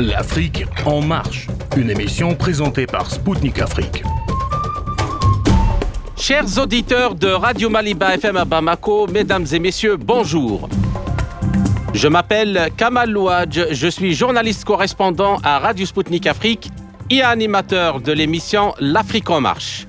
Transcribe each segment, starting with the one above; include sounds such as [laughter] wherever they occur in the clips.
L'Afrique en marche, une émission présentée par Spoutnik Afrique. Chers auditeurs de Radio Maliba FM à Bamako, mesdames et messieurs, bonjour. Je m'appelle Kamal Louadj, je suis journaliste correspondant à Radio Spoutnik Afrique et animateur de l'émission L'Afrique en marche.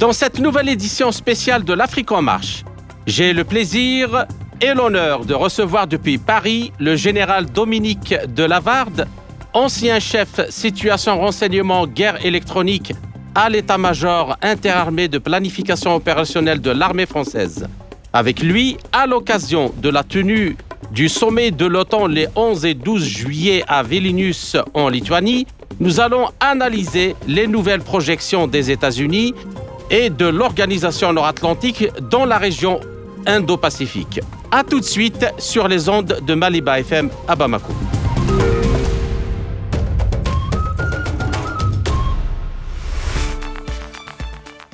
Dans cette nouvelle édition spéciale de l'Afrique en marche, j'ai le plaisir et l'honneur de recevoir depuis Paris le général Dominique de Lavarde, ancien chef situation renseignement guerre électronique à l'état-major interarmé de planification opérationnelle de l'armée française. Avec lui, à l'occasion de la tenue du sommet de l'OTAN les 11 et 12 juillet à Vilnius en Lituanie, nous allons analyser les nouvelles projections des États-Unis et de l'Organisation nord-atlantique dans la région Indo-Pacifique. A tout de suite sur les ondes de Maliba FM à Bamako.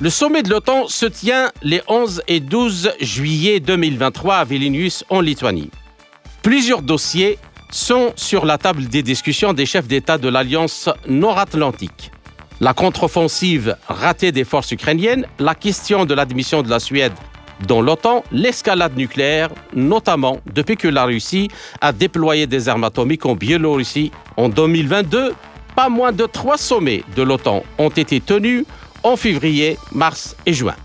Le sommet de l'OTAN se tient les 11 et 12 juillet 2023 à Vilnius en Lituanie. Plusieurs dossiers sont sur la table des discussions des chefs d'État de l'Alliance nord-atlantique. La contre-offensive ratée des forces ukrainiennes, la question de l'admission de la Suède dans l'OTAN, l'escalade nucléaire, notamment depuis que la Russie a déployé des armes atomiques en Biélorussie en 2022. Pas moins de trois sommets de l'OTAN ont été tenus en février, mars et juin.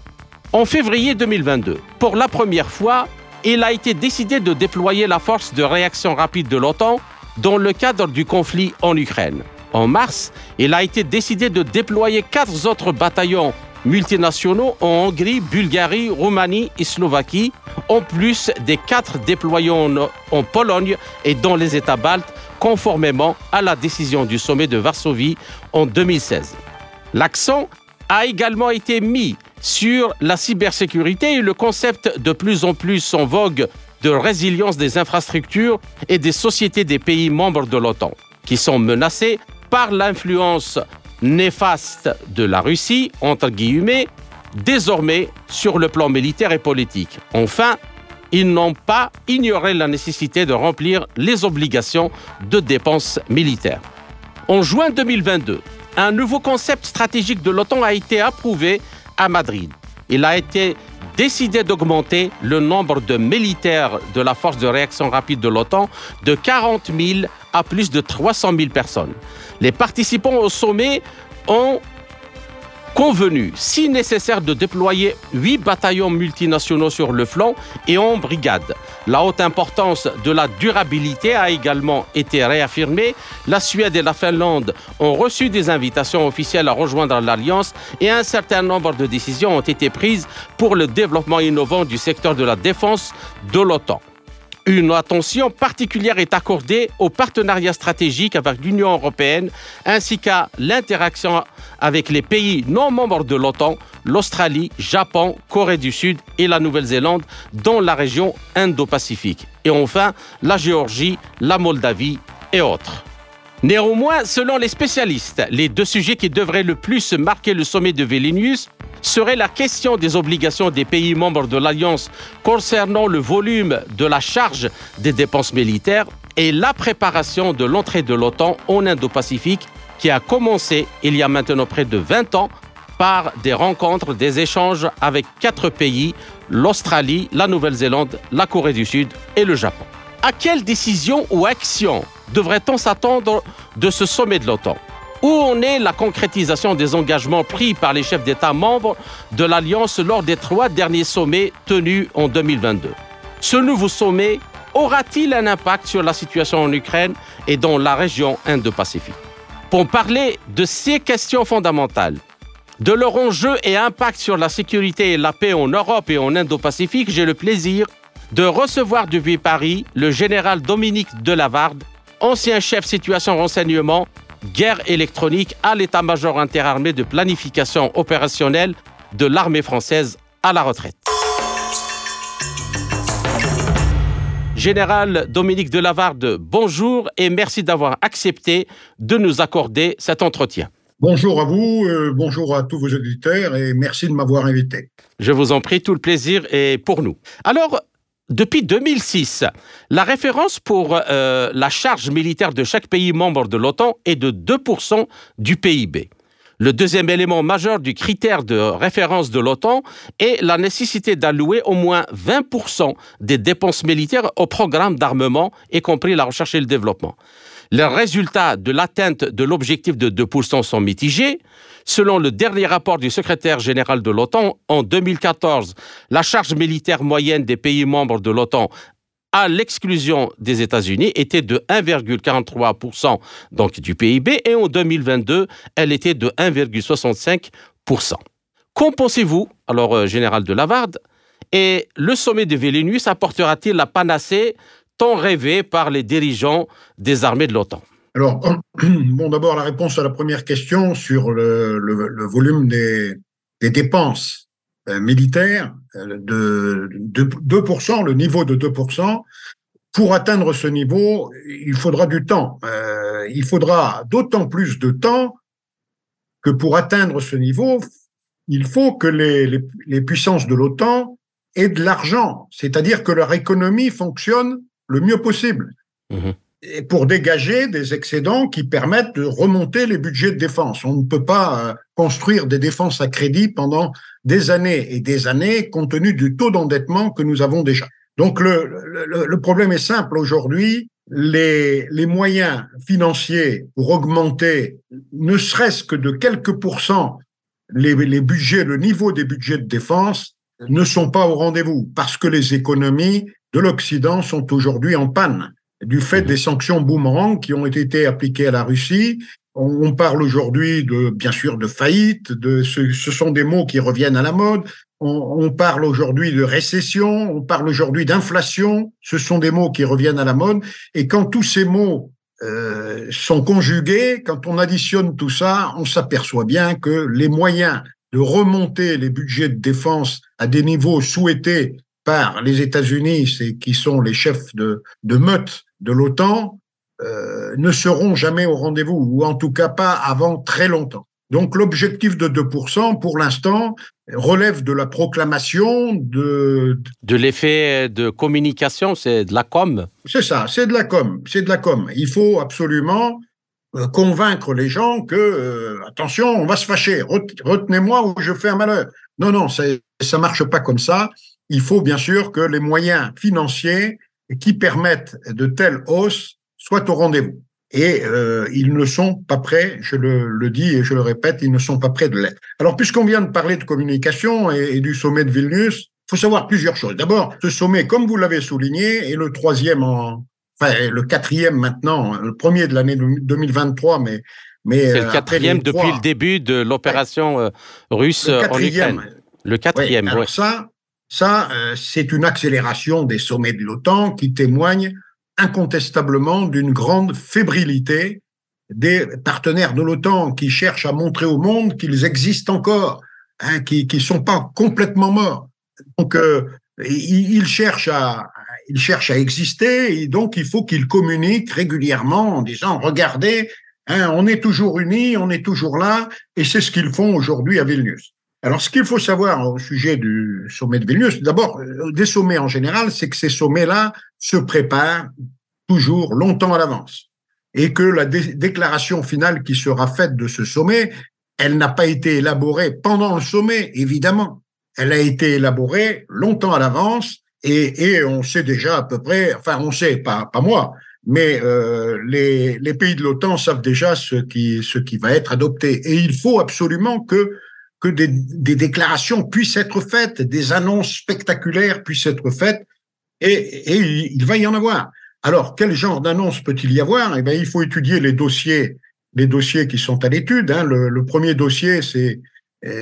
En février 2022, pour la première fois, il a été décidé de déployer la force de réaction rapide de l'OTAN dans le cadre du conflit en Ukraine. En mars, il a été décidé de déployer quatre autres bataillons multinationaux en Hongrie, Bulgarie, Roumanie et Slovaquie, en plus des quatre déployés en, Pologne et dans les États baltes, conformément à la décision du sommet de Varsovie en 2016. L'accent a également été mis sur la cybersécurité et le concept de plus en plus en vogue de résilience des infrastructures et des sociétés des pays membres de l'OTAN, qui sont menacés par l'influence néfaste de la Russie, entre guillemets, désormais sur le plan militaire et politique. Enfin, ils n'ont pas ignoré la nécessité de remplir les obligations de dépenses militaires. En juin 2022, un nouveau concept stratégique de l'OTAN a été approuvé à Madrid. Il a été décidé d'augmenter le nombre de militaires de la force de réaction rapide de l'OTAN de 40 000 à plus de 300 000 personnes. Les participants au sommet ont convenu, si nécessaire, de déployer huit bataillons multinationaux sur le flanc et en brigade. La haute importance de la durabilité a également été réaffirmée. La Suède et la Finlande ont reçu des invitations officielles à rejoindre l'Alliance et un certain nombre de décisions ont été prises pour le développement innovant du secteur de la défense de l'OTAN. Une attention particulière est accordée au partenariat stratégique avec l'Union européenne ainsi qu'à l'interaction avec les pays non membres de l'OTAN, l'Australie, Japon, Corée du Sud et la Nouvelle-Zélande dans la région Indo-Pacifique. Et enfin, la Géorgie, la Moldavie et autres. Néanmoins, selon les spécialistes, les deux sujets qui devraient le plus marquer le sommet de Vilnius serait la question des obligations des pays membres de l'Alliance concernant le volume de la charge des dépenses militaires et la préparation de l'entrée de l'OTAN en Indo-Pacifique qui a commencé il y a maintenant près de 20 ans par des rencontres, des échanges avec quatre pays, l'Australie, la Nouvelle-Zélande, la Corée du Sud et le Japon. À quelle décision ou action devrait-on s'attendre de ce sommet de l'OTAN? Où en est la concrétisation des engagements pris par les chefs d'État membres de l'Alliance lors des trois derniers sommets tenus en 2022 Ce nouveau sommet aura-t-il un impact sur la situation en Ukraine et dans la région Indo-Pacifique? Pour parler de ces questions fondamentales, de leur enjeu et impact sur la sécurité et la paix en Europe et en Indo-Pacifique, j'ai le plaisir de recevoir depuis Paris le général Dominique Delavarde, ancien chef situation renseignement guerre électronique à l'état-major interarmé de planification opérationnelle de l'armée française à la retraite. Général Dominique Delavarde, bonjour et merci d'avoir accepté de nous accorder cet entretien. Bonjour à vous, euh, bonjour à tous vos auditeurs et merci de m'avoir invité. Je vous en prie, tout le plaisir est pour nous. Alors, depuis 2006, la référence pour euh, la charge militaire de chaque pays membre de l'OTAN est de 2% du PIB. Le deuxième élément majeur du critère de référence de l'OTAN est la nécessité d'allouer au moins 20% des dépenses militaires au programme d'armement, y compris la recherche et le développement. Les résultats de l'atteinte de l'objectif de 2% sont mitigés. Selon le dernier rapport du secrétaire général de l'OTAN, en 2014, la charge militaire moyenne des pays membres de l'OTAN à l'exclusion des États-Unis était de 1,43% donc du PIB et en 2022, elle était de 1,65%. Qu'en pensez-vous, alors euh, général de Lavarde, et le sommet de Vilnius apportera-t-il la panacée tant rêvée par les dirigeants des armées de l'OTAN? Alors, [clears throat] bon, d'abord la réponse à la première question sur le, volume des dépenses euh, militaire euh, de, 2%, le niveau de 2%. Pour atteindre ce niveau, il faudra du temps. Euh, il faudra d'autant plus de temps que pour atteindre ce niveau, il faut que les, les, puissances de l'OTAN aient de l'argent, c'est-à-dire que leur économie fonctionne le mieux possible. Mmh pour dégager des excédents qui permettent de remonter les budgets de défense. On ne peut pas construire des défenses à crédit pendant des années et des années compte tenu du taux d'endettement que nous avons déjà. Donc le, problème est simple aujourd'hui. Les, moyens financiers pour augmenter ne serait-ce que de quelques pourcents les, les budgets, le niveau des budgets de défense ne sont pas au rendez-vous parce que les économies de l'Occident sont aujourd'hui en panne du fait des sanctions boomerang qui ont été appliquées à la Russie on, parle aujourd'hui de, bien sûr, de faillite. De, ce, ce, sont des mots qui reviennent à la mode. On, parle aujourd'hui de récession. On parle aujourd'hui d'inflation. Ce sont des mots qui reviennent à la mode. Et quand tous ces mots euh, sont conjugués, quand on additionne tout ça, on s'aperçoit bien que les moyens de remonter les budgets de défense à des niveaux souhaités par les États-Unis, qui sont les chefs de, de meute de l'OTAN, euh, ne seront jamais au rendez-vous, ou en tout cas pas avant très longtemps. Donc l'objectif de 2%, pour l'instant, relève de la proclamation de... De l'effet de communication, c'est de la com C'est ça, c'est de la com, c'est de la com. Il faut absolument euh, convaincre les gens que, euh, attention, on va se fâcher, retenez-moi ou je fais un malheur. Non, non, ça marche pas comme ça. Il faut bien sûr que les moyens financiers qui permettent de telles hausses soit au rendez-vous. Et euh, ils ne sont pas prêts, je le, dis et je le répète, ils ne sont pas prêts de l'être. Alors, puisqu'on vient de parler de communication et, du sommet de Vilnius, il faut savoir plusieurs choses. D'abord, ce sommet, comme vous l'avez souligné, est le troisième en, enfin, le quatrième maintenant, le premier de l'année 2023, mais mais c'est le euh, quatrième depuis le début de l'opération euh, russe en Ukraine. Le quatrième. Oui. ça, ça, c'est une accélération des sommets de l'OTAN qui témoigne incontestablement d'une grande fébrilité des partenaires de l'OTAN qui cherchent à montrer au monde qu'ils existent encore, hein, qui ne sont pas complètement morts. Donc, euh, ils, cherchent à, ils cherchent à exister et donc il faut qu'ils communiquent régulièrement en disant, regardez, hein, on est toujours unis, on est toujours là, et c'est ce qu'ils font aujourd'hui à Vilnius. Alors, ce qu'il faut savoir au sujet du sommet de Vilnius, d'abord, euh, des sommets en général, c'est que ces sommets-là se préparent toujours longtemps à l'avance. Et que la déclaration finale qui sera faite de ce sommet, elle n'a pas été élaborée pendant le sommet, évidemment. Elle a été élaborée longtemps à l'avance et, on sait déjà à peu près, enfin on sait, pas, moi, mais euh, les, pays de l'OTAN savent déjà ce qui va être adopté. Et il faut absolument que que des, déclarations puissent être faites, des annonces spectaculaires puissent être faites, et, il va y en avoir. Alors, quel genre d'annonce peut-il y avoir? Eh bien, il faut étudier les dossiers, les dossiers qui sont à l'étude. Hein. Le, premier dossier, c'est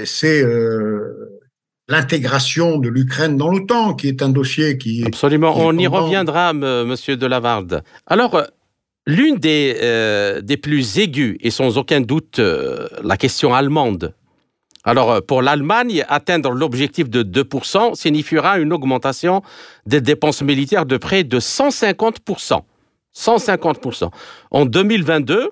c'est euh, l'intégration de l'Ukraine dans l'OTAN, qui est un dossier qui absolument. On y reviendra, Monsieur Delavarde. Alors. Euh, l'une des, euh, des plus aiguës, et sans aucun doute la question allemande, alors, euh, pour l'Allemagne, atteindre l'objectif de 2% signifiera une augmentation des dépenses militaires de près de 150%. 150%. En 2022,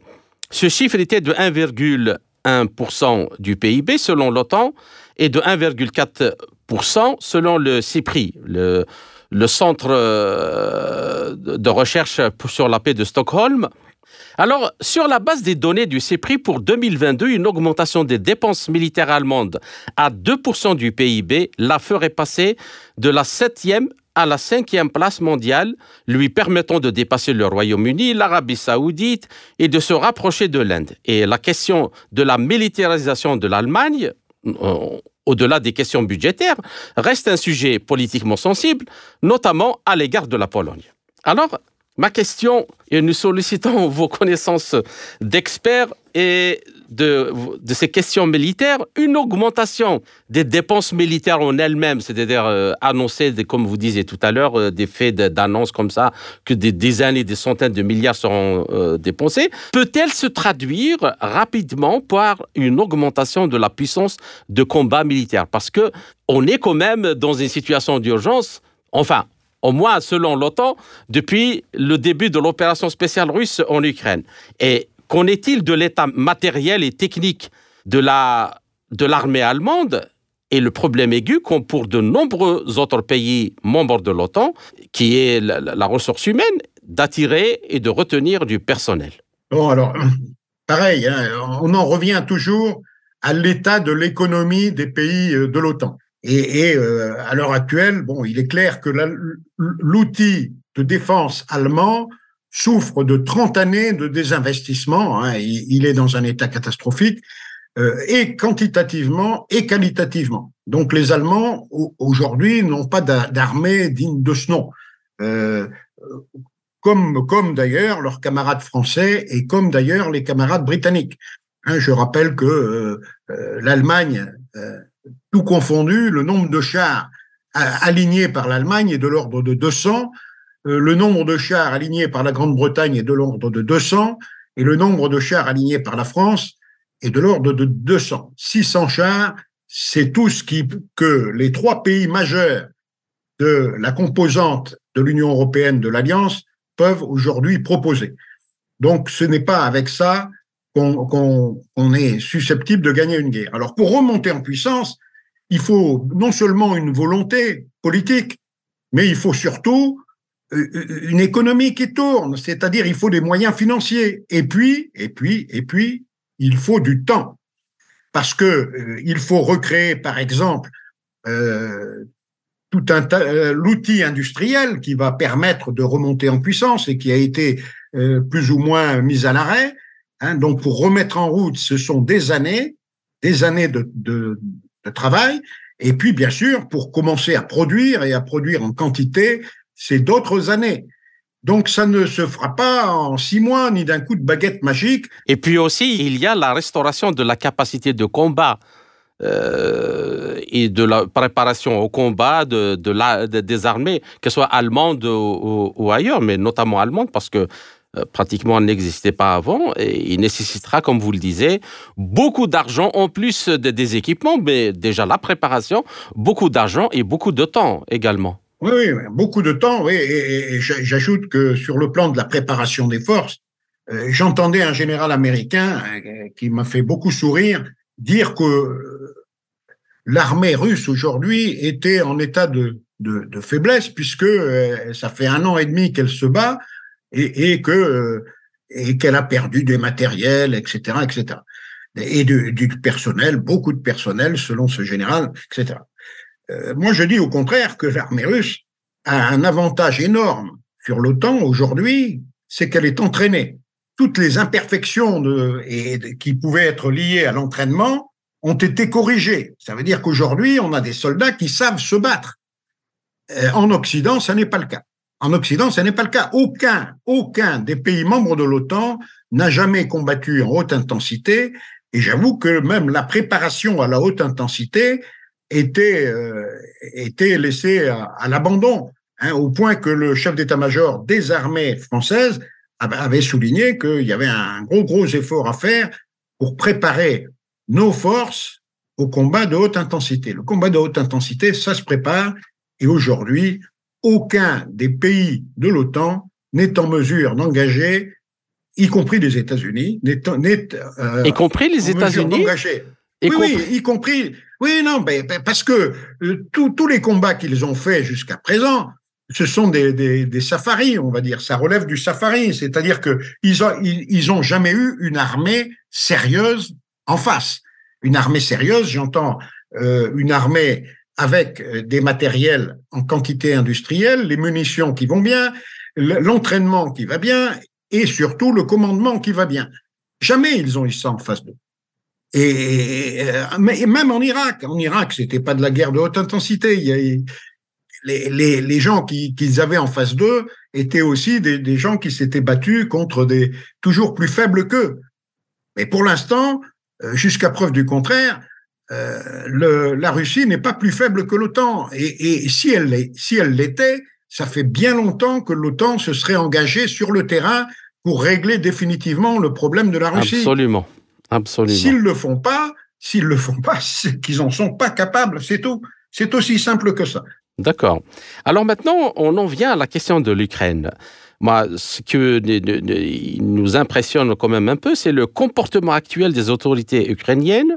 ce chiffre était de 1,1% du PIB selon l'OTAN et de 1,4% selon le CIPRI, le le centre euh, de recherche sur la paix de Stockholm. Alors, sur la base des données du CEPRI pour 2022, une augmentation des dépenses militaires allemandes à 2% du PIB la ferait passer de la septième à la cinquième place mondiale, lui permettant de dépasser le Royaume-Uni, l'Arabie saoudite et de se rapprocher de l'Inde. Et la question de la militarisation de l'Allemagne, euh, au-delà des questions budgétaires, reste un sujet politiquement sensible, notamment à l'égard de la Pologne. Alors, Ma question, et nous sollicitons [laughs] vos connaissances d'experts et de, ces questions militaires, une augmentation des dépenses militaires en elles-mêmes, c'est-à-dire euh, annoncer, comme vous disiez tout à l'heure, euh, des faits d'annonce comme ça, que des dizaines et des centaines de milliards seront euh, dépensés, peut-elle se traduire rapidement par une augmentation de la puissance de combat militaire? Parce que on est quand même dans une situation d'urgence. Enfin, au moins selon l'OTAN, depuis le début de l'opération spéciale russe en Ukraine. Et qu'en est-il de l'état matériel et technique de la de l'armée allemande? Et le problème aigu, comme pour de nombreux autres pays membres de l'OTAN, qui est la, ressource humaine, d'attirer et de retenir du personnel. Bon, alors, [clears throat] pareil, hein, on en revient toujours à l'état de l'économie des pays euh, de l'OTAN. Et, euh, à l'heure actuelle, bon, il est clair que l'outil de défense allemand souffre de 30 années de désinvestissement. Hein, il, est dans un état catastrophique, euh, et quantitativement et qualitativement. Donc les Allemands, aujourd'hui, n'ont pas d'armée digne de ce nom. Euh, comme, comme d'ailleurs leurs camarades français et comme d'ailleurs les camarades britanniques. Hein, je rappelle que l'Allemagne tout confondu, le nombre de chars alignés par l'Allemagne est de l'ordre de 200, euh, le nombre de chars alignés par la Grande-Bretagne est de l'ordre de 200, et le nombre de chars alignés par la France est de l'ordre de 200. 600 chars, c'est tout ce que les trois pays majeurs de la composante de l'Union européenne de l'Alliance peuvent aujourd'hui proposer. Donc ce n'est pas avec ça qu'on est susceptible de gagner une guerre. Alors pour remonter en puissance, il faut non seulement une volonté politique, mais il faut surtout euh, euh, une économie qui tourne, c'est-à-dire il faut des moyens financiers. Et puis, et puis, et puis, il faut du temps, parce que euh, il faut recréer, par exemple, tout un l'outil industriel qui va permettre de remonter en puissance et qui a été plus ou moins mis à l'arrêt. Hein. donc, pour remettre en route, ce sont des années, des années de, de, de travail. Et puis, bien sûr, pour commencer à produire et à produire en quantité, c'est d'autres années. Donc, ça ne se fera pas en six mois ni d'un coup de baguette magique. Et puis aussi, il y a la restauration de la capacité de combat euh, et de la préparation au combat de, de la, des armées, qu'elles soient allemandes ou, ou, ailleurs, mais notamment allemandes, parce que pratiquement n'existait pas avant et il nécessitera, comme vous le disiez, beaucoup d'argent en plus des équipements, mais déjà la préparation, beaucoup d'argent et beaucoup de temps également. Oui, oui beaucoup de temps, oui, et, j'ajoute que sur le plan de la préparation des forces, euh, j'entendais un général américain euh, qui m'a fait beaucoup sourire dire que l'armée russe aujourd'hui était en état de, de faiblesse puisque ça fait un an et demi qu'elle se bat euh, et qu'elle a perdu des matériels, etc., etc. Et du, personnel, beaucoup de personnel, selon ce général, etc. Euh, moi, je dis au contraire que l'armée russe a un avantage énorme sur l'OTAN aujourd'hui, c'est qu'elle est entraînée. Toutes les imperfections et, qui pouvaient être liées à l'entraînement ont été corrigées. Ça veut dire qu'aujourd'hui, on a des soldats qui savent se battre. Euh, en Occident, ça n'est pas le cas. En Occident, ce n'est pas le cas. Aucun, aucun des pays membres de l'OTAN n'a jamais combattu en haute intensité. Et j'avoue que même la préparation à la haute intensité était, euh, était laissée à, l'abandon, hein, au point que le chef d'état-major des armées françaises avait souligné qu'il y avait un gros, gros effort à faire pour préparer nos forces au combat de haute intensité. Le combat de haute intensité, ça se prépare. Et aujourd'hui, aucun des pays de l'OTAN n'est en mesure d'engager, y compris les États-Unis, n'est, euh, y compris les États-Unis. Oui, oui, y compris. Oui, non, mais, parce que euh, tous les combats qu'ils ont faits jusqu'à présent, ce sont des, des, safaris, on va dire. Ça relève du safari, c'est-à-dire que ils ont, ils, ont jamais eu une armée sérieuse en face. Une armée sérieuse, j'entends euh, une armée avec euh, des matériels en quantité industrielle, les munitions qui vont bien, l'entraînement qui va bien et surtout le commandement qui va bien. Jamais ils ont eu ça en face d'eux. Et, et, même en Irak, en Irak, c'était pas de la guerre de haute intensité. Les, gens qu'ils avaient en face d'eux étaient aussi des, des gens qui s'étaient battus contre des toujours plus faibles qu'eux. Mais pour l'instant, euh, jusqu'à preuve du contraire, euh, le, la Russie n'est pas plus faible que l'OTAN. Et, et si elle l'était, si elle l'était, ça fait bien longtemps que l'OTAN se serait engagée sur le terrain pour régler définitivement le problème de la Russie. Absolument, absolument. S'ils le font pas, s'ils le font pas, [laughs] c'est qu'ils en sont pas capables, c'est tout. C'est aussi simple que ça. D'accord. Alors maintenant, on en vient à la question de l'Ukraine. Moi, ce qui nous impressionne quand même un peu, c'est le comportement actuel des autorités ukrainiennes,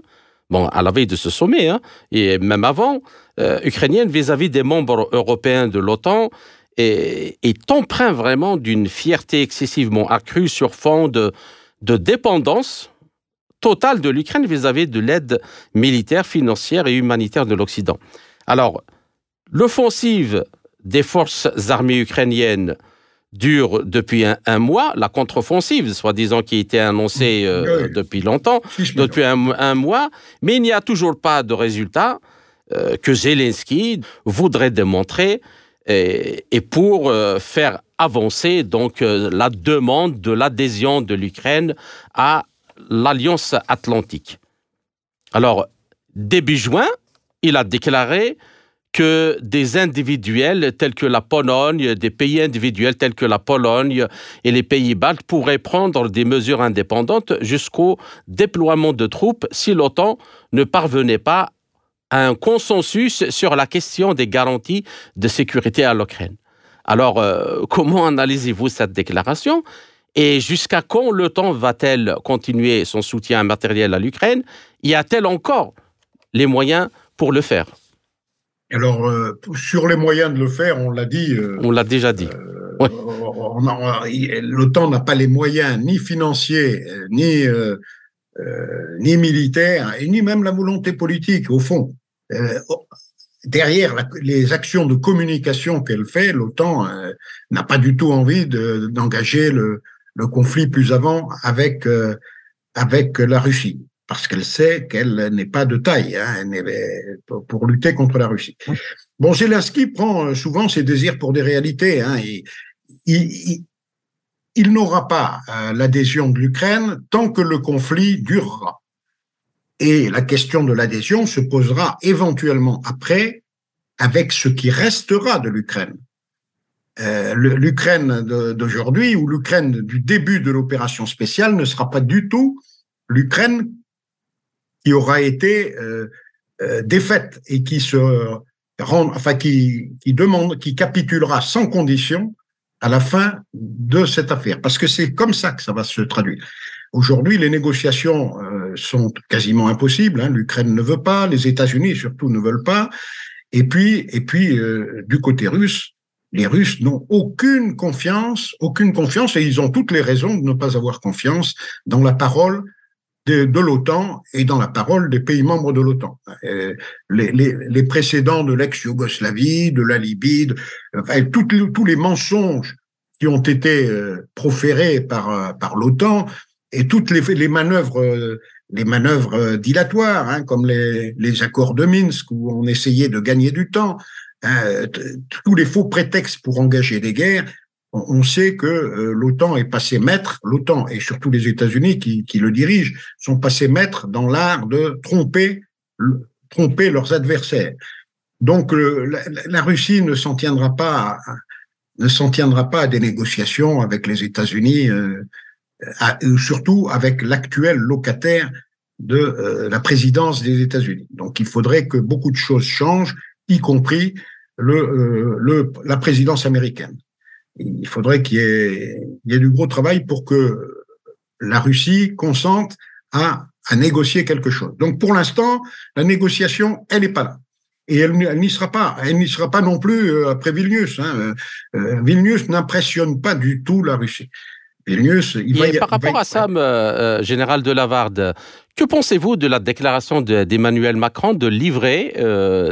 à la veille de ce sommet, hein, et même avant, euh, ukrainiennes vis-à-vis des membres européens de l'OTAN, est, est vraiment d'une fierté excessivement accrue sur fond de dépendance totale de l'Ukraine vis-à-vis de l'aide militaire, financière et humanitaire de l'Occident. Alors, L'offensive des forces armées ukrainiennes dure depuis un, mois, la contre-offensive, soi-disant qui a été annoncée euh, depuis longtemps, depuis un, mois, mais il n'y a toujours pas de résultat euh, que Zelensky voudrait démontrer et, pour euh, faire avancer donc la demande de l'adhésion de l'Ukraine à l'Alliance atlantique. Alors, début juin, il a déclaré que des individuels tels que la Pologne, des pays individuels tels que la Pologne et les pays baltes pourraient prendre des mesures indépendantes jusqu'au déploiement de troupes si l'OTAN ne parvenait pas à un consensus sur la question des garanties de sécurité à l'Ukraine. Alors, euh, comment analysez-vous cette déclaration et jusqu'à quand l'OTAN va-t-elle continuer son soutien matériel à l'Ukraine? Y a-t-elle encore les moyens pour le faire? Alors, euh, sur les moyens de le faire, on l'a dit. Euh, on l'a déjà dit. Euh, L'OTAN n'a pas les moyens ni financiers, ni, ni militaires, et ni même la volonté politique, au fond. derrière les actions de communication qu'elle fait, l'OTAN n'a pas du tout envie d'engager le, le, conflit plus avant avec, avec la Russie parce qu'elle sait qu'elle n'est pas de taille hein, pour lutter contre la Russie. Bon, Zelensky prend euh, souvent ses désirs pour des réalités. Hein, il, il, n'aura pas euh, l'adhésion de l'Ukraine tant que le conflit durera. Et la question de l'adhésion se posera éventuellement après avec ce qui restera de l'Ukraine. Euh, L'Ukraine d'aujourd'hui ou l'Ukraine du début de l'opération spéciale ne sera pas du tout l'Ukraine qui aura été euh, euh, défaite et qui se rend, enfin qui, qui demande, qui capitulera sans condition à la fin de cette affaire, parce que c'est comme ça que ça va se traduire. Aujourd'hui, les négociations euh, sont quasiment impossibles. Hein. L'Ukraine ne veut pas, les États-Unis surtout ne veulent pas. Et puis, et puis euh, du côté russe, les Russes n'ont aucune confiance, aucune confiance, et ils ont toutes les raisons de ne pas avoir confiance dans la parole de, de l'OTAN et dans la parole des pays membres de l'OTAN. Euh, les, les, les, précédents de l'ex-Yougoslavie, de la Libye, de, enfin, tous les mensonges qui ont été euh, proférés par, euh, par l'OTAN et toutes les, les manœuvres les manœuvres dilatoires, hein, comme les, les accords de Minsk où on essayait de gagner du temps, hein, tous les faux prétextes pour engager des guerres, on sait que euh, l'OTAN est passé maître, l'OTAN et surtout les États-Unis qui, le dirigent, sont passés maîtres dans l'art de tromper, leurs adversaires. Donc la, Russie ne s'en tiendra pas, à, des négociations avec les États-Unis, euh, surtout avec l'actuel locataire de euh, la présidence des États-Unis. Donc il faudrait que beaucoup de choses changent, y compris la présidence américaine il faudrait qu'il y, ait, du gros travail pour que la Russie consente à, à négocier quelque chose. Donc pour l'instant, la négociation, elle n'est pas là. et elle, n'y sera pas. Elle n'y sera pas non plus après Vilnius. Hein. Vilnius n'impressionne pas du tout la Russie. Vilnius, il va par rapport à ça, général de Lavarde, que pensez-vous de la déclaration d'Emmanuel Macron de livrer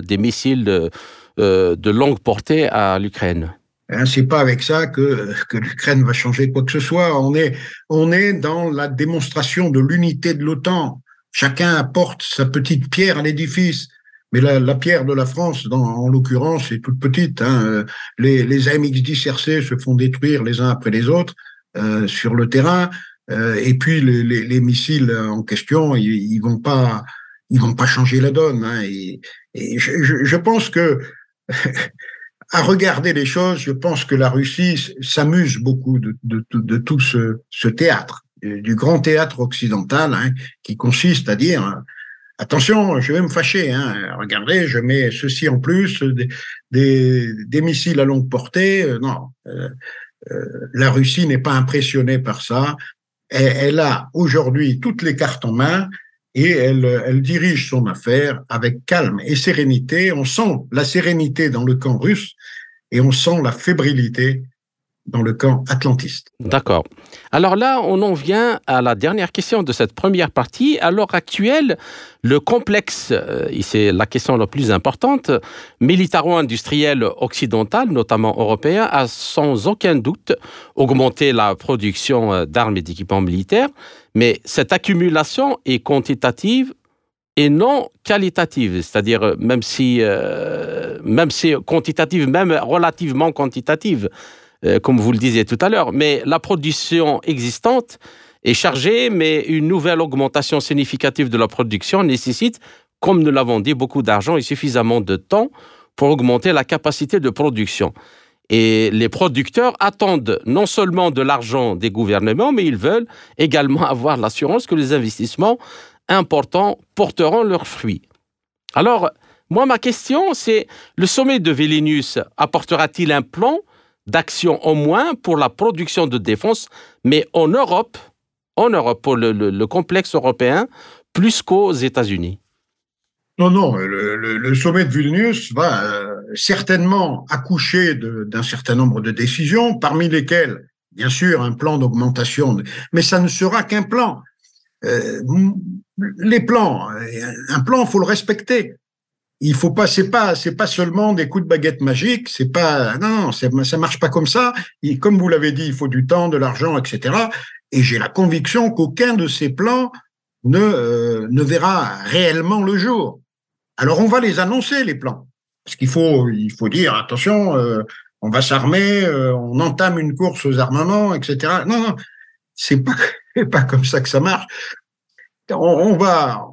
des missiles de longue portée à l'Ukraine? Hein, c'est pas avec ça que, l'Ukraine va changer quoi que ce soit. On est, on est dans la démonstration de l'unité de l'OTAN. Chacun apporte sa petite pierre à l'édifice. Mais la, pierre de la France, en l'occurrence, est toute petite. Hein. Les, les AMX-10 RC se font détruire les uns après les autres euh, sur le terrain. Euh, et puis les, les, les, missiles en question, ils, ils vont pas, ils vont pas changer la donne. Hein. Et, je pense que [laughs] à regarder les choses, je pense que la Russie s'amuse beaucoup de, tout ce, théâtre, du grand théâtre occidental, hein, qui consiste à dire attention, je vais me fâcher. Hein, regardez, je mets ceci en plus, des, missiles à longue portée. Euh, non, euh, euh, la Russie n'est pas impressionnée par ça. Elle a aujourd'hui toutes les cartes en main et elle, elle dirige son affaire avec calme et sérénité. On sent la sérénité dans le camp russe et on sent la fébrilité dans le camp atlantiste. D'accord. Alors là, on en vient à la dernière question de cette première partie. À l'heure actuelle, le complexe, euh, c'est la question la plus importante, militaro-industriel occidental, notamment européen, a sans aucun doute augmenté la production euh, d'armes et d'équipements militaires, mais cette accumulation est quantitative et non qualitative, c'est-à-dire euh, même si, même si quantitative, même relativement quantitative. Euh, comme vous le disiez tout à l'heure. Mais la production existante est chargée, mais une nouvelle augmentation significative de la production nécessite, comme nous l'avons dit, beaucoup d'argent et suffisamment de temps pour augmenter la capacité de production. Et les producteurs attendent non seulement de l'argent des gouvernements, mais ils veulent également [laughs] avoir l'assurance que les investissements importants porteront leurs fruits. Alors, moi, ma question, c'est le sommet de Vilnius apportera-t-il un plan d'action au moins pour la production de défense, mais en Europe, en Europe, pour le, complexe européen, plus qu'aux États-Unis? Non, non, le, sommet de Vilnius va euh, certainement accoucher d'un certain nombre de décisions, parmi lesquelles, bien sûr, un plan d'augmentation, mais ça ne sera qu'un plan. Euh, les plans, un plan, faut le respecter il faut pas, c'est pas, c'est pas seulement des coups de baguette magique, c'est pas, non, ça marche pas comme ça. Comme vous l'avez dit, il faut du temps, de l'argent, etc. Et j'ai la conviction qu'aucun de ces plans ne, euh, ne verra réellement le jour. Alors on va les annoncer, les plans. Parce qu'il faut, il faut dire, attention, euh, on va s'armer, euh, on entame une course aux armements, etc. Non, non, c'est pas, [laughs] pas comme ça que ça marche. On, on va,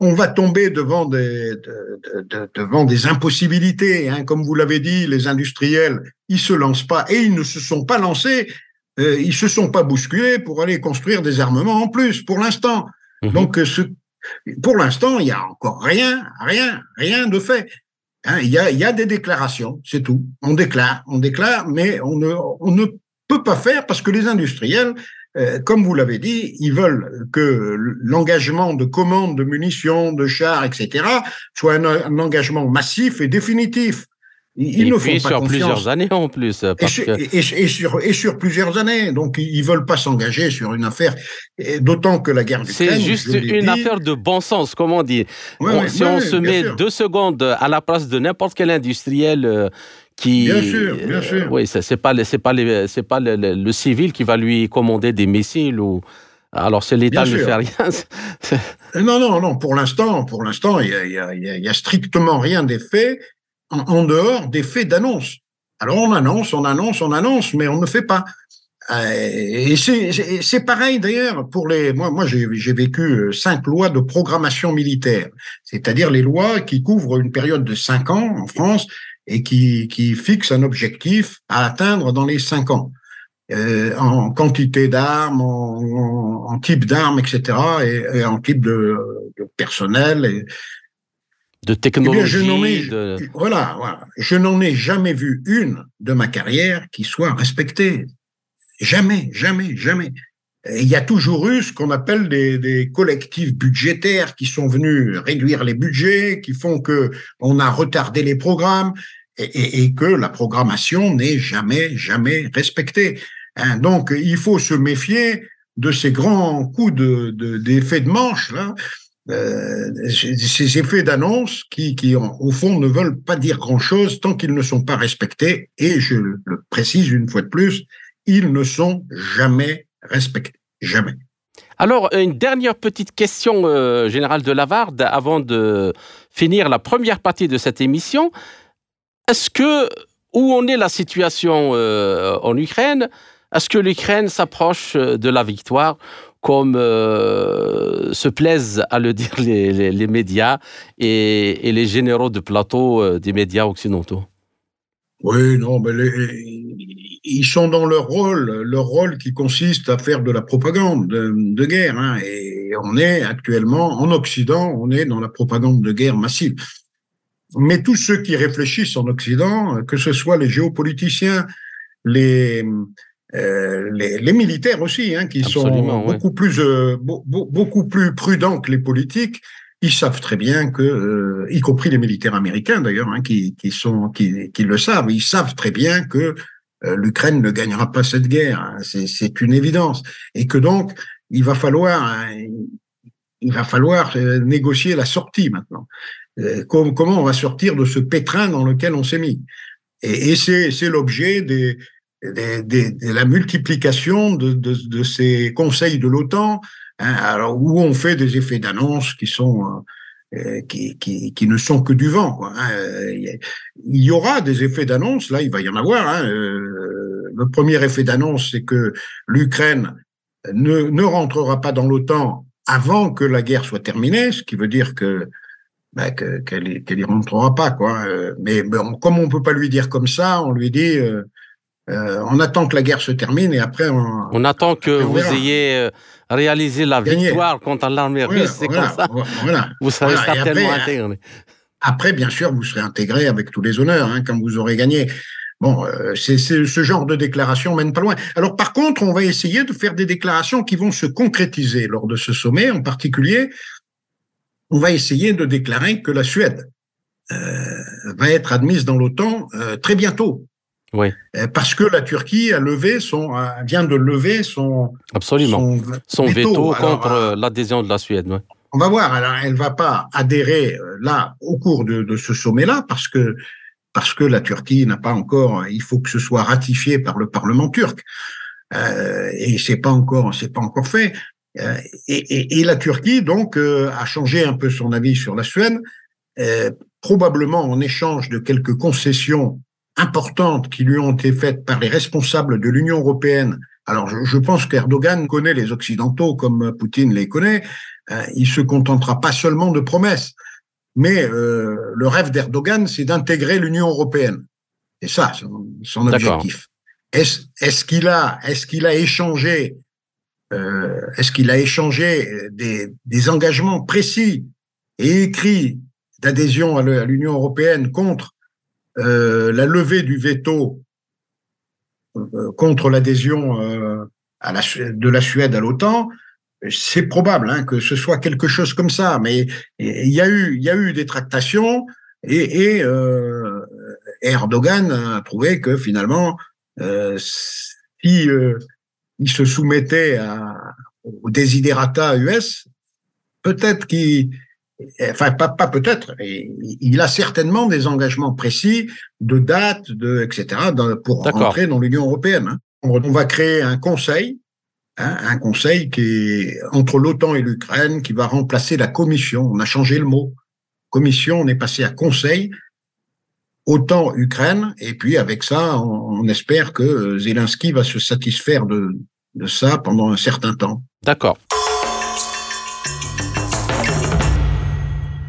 on va tomber devant des, devant des impossibilités. Hein. Comme vous l'avez dit, les industriels, ils se lancent pas et ils ne se sont pas lancés, euh, ils se sont pas bousculés pour aller construire des armements en plus pour l'instant. Mhm. Donc, ce, pour l'instant, il y a encore rien, rien, rien de fait. Hein. il, y a, des déclarations, c'est tout. On déclare, on déclare, mais on ne, on ne peut pas faire parce que les industriels, euh, comme vous l'avez dit, ils veulent que l'engagement de commandes de munitions, de chars, etc., soit un, engagement massif et définitif. Ils et ne font pas sur plusieurs années en plus. et, sur, et, sur, et, sur, plusieurs années. Donc, ils veulent pas s'engager sur une affaire, d'autant que la guerre d'Ukraine... C'est juste une affaire de bon sens, comme on dit. si on se met deux secondes à la place de n'importe quel industriel euh, qui, bien sûr, bien sûr. oui, c'est pas c'est pas c'est pas le, civil qui va lui commander des missiles ou alors c'est l'État ne fait rien. [laughs] non, non, non. Pour l'instant, pour l'instant, il y a, strictement rien des en, dehors des faits d'annonce. Alors on annonce, on annonce, on annonce, mais on ne fait pas. Et c'est pareil d'ailleurs pour les. Moi, moi j'ai vécu cinq lois de programmation militaire, c'est-à-dire les lois qui couvrent une période de cinq ans en France et qui, qui fixe un objectif à atteindre dans les cinq ans. Euh, en quantité d'armes, en, en, type d'armes, etc., et, en type de, de personnel. Et, de technologie. Eh de... Voilà, voilà. Je n'en ai jamais vu une de ma carrière qui soit respectée. Jamais, jamais, jamais. il y a toujours eu ce qu'on appelle des, des, collectifs budgétaires qui sont venus réduire les budgets, qui font que on a retardé les programmes et, et, et que la programmation n'est jamais, jamais respectée. Hein, donc, il faut se méfier de ces grands coups de, d'effet de, manche, là, euh, ces effets d'annonce qui, qui, au fond, ne veulent pas dire grand-chose tant qu'ils ne sont pas respectés. Et je le précise une fois de plus, ils ne sont jamais respectés. Jamais. Alors, une dernière petite question euh, générale de Lavarde avant de finir la première partie de cette émission. Est-ce que, où en est la situation euh, en Ukraine? Est-ce que l'Ukraine s'approche euh, de la victoire? Comme euh, se plaisent à le [laughs] dire les, médias et, les généraux de plateau euh, des médias occidentaux Oui, non, mais ils sont dans leur rôle, leur rôle qui consiste à faire de la propagande de, de guerre. Hein, et on est actuellement, en Occident, on est dans la propagande de guerre massive. Mais tous ceux qui réfléchissent en Occident, que ce soit les géopoliticiens, les, euh, les, les, militaires aussi, hein, qui Absolument, sont beaucoup ouais. plus euh, bo beaucoup plus prudents que les politiques, ils savent très bien que, euh, y compris les militaires américains d'ailleurs, hein, qui, qui sont qui, qui, le savent, ils savent très bien que l'Ukraine ne gagnera pas cette guerre. Hein, C'est une évidence, et que donc il va falloir il va falloir négocier la sortie maintenant. comment on va sortir de ce pétrin dans lequel on s'est mis? Et, et c'est l'objet des de, la multiplication de, ces conseils de l'OTAN, hein, alors où on fait des effets d'annonce qui sont euh, qui, qui, qui, ne sont que du vent. Hein. Il y aura des effets d'annonce, là, il va y en avoir. Hein. Euh, le premier effet d'annonce, c'est que l'Ukraine ne, ne rentrera pas dans l'OTAN avant que la guerre soit terminée, ce qui veut dire que ben, qu'elle qu y rentrera pas quoi. Euh, mais comme on peut pas lui dire comme ça, on lui dit euh, euh, on attend que la guerre se termine et après on. On attend que on vous ayez euh, réalisé la victoire contre l'armée russe, c'est voilà, comme ça. Voilà, vous serez voilà. certainement après, intégré. Après, bien sûr, vous serez intégré avec tous les honneurs hein, quand vous aurez gagné. Bon, euh, c'est ce genre de déclaration mène pas loin. Alors, par contre, on va essayer de faire des déclarations qui vont se concrétiser lors de ce sommet. En particulier, on va essayer de déclarer que la Suède euh, va être admise dans l'OTAN euh, très bientôt. Oui. Parce que la Turquie a levé son, vient de lever son, Absolument. son, son veto, veto contre alors, l'adhésion de la Suède. Ouais. On va voir. Alors, elle va pas adhérer là au cours de, de ce sommet-là parce que parce que la Turquie n'a pas encore. Il faut que ce soit ratifié par le Parlement turc euh, et c'est pas encore c'est pas encore fait. Euh, et, et, et, la Turquie donc euh, a changé un peu son avis sur la Suède, euh, probablement en échange de quelques concessions importantes qui lui ont été faites par les responsables de l'Union européenne. Alors, je, je pense qu'Erdogan connaît les Occidentaux comme Poutine les connaît. Euh, il se contentera pas seulement de promesses, mais euh, le rêve d'Erdogan, c'est d'intégrer l'Union européenne. C'est ça son, son objectif. Est-ce est qu'il a, est-ce qu'il a échangé, euh, est-ce qu'il a échangé des, des engagements précis et écrits d'adhésion à l'Union européenne contre euh, la levée du veto euh, contre l'adhésion euh, de la Suède à l'OTAN, c'est probable hein, que ce soit quelque chose comme ça. Mais il y a eu, des tractations et, Erdogan a trouvé que finalement, si il se soumettait à, aux desiderata US, peut-être qu'il enfin pas, pas peut-être, il a certainement des engagements précis de date, de etc. pour rentrer dans l'Union européenne. Hein. On va créer un conseil, hein, un conseil qui est entre l'OTAN et l'Ukraine, qui va remplacer la Commission. On a changé le mot. Commission, on est passé à Conseil. OTAN, Ukraine, et puis avec ça, on, on espère que Zelensky va se satisfaire de, de ça pendant un certain temps. D'accord.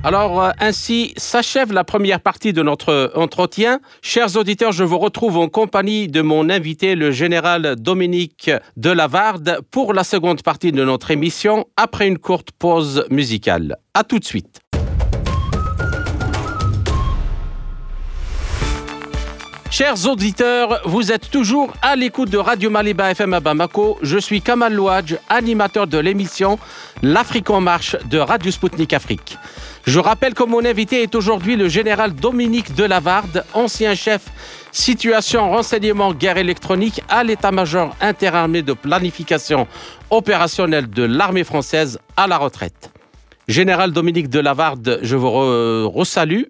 Alors, euh, ainsi s'achève la première partie de notre entretien. Chers auditeurs, je vous retrouve en compagnie de mon invité, le général Dominique Delavarde, pour la seconde partie de notre émission, après une courte pause musicale. À tout de suite. Chers auditeurs, vous êtes toujours à l'écoute de Radio Maliba FM à Bamako. Je suis Kamal Louadj, animateur de l'émission L'Afrique en marche de Radio Sputnik Afrique. Je rappelle que mon invité est aujourd'hui le général Dominique Delavarde, ancien chef situation renseignement guerre électronique à l'état-major interarmé de planification opérationnelle de l'armée française à la retraite. Général Dominique Delavarde, je vous resalue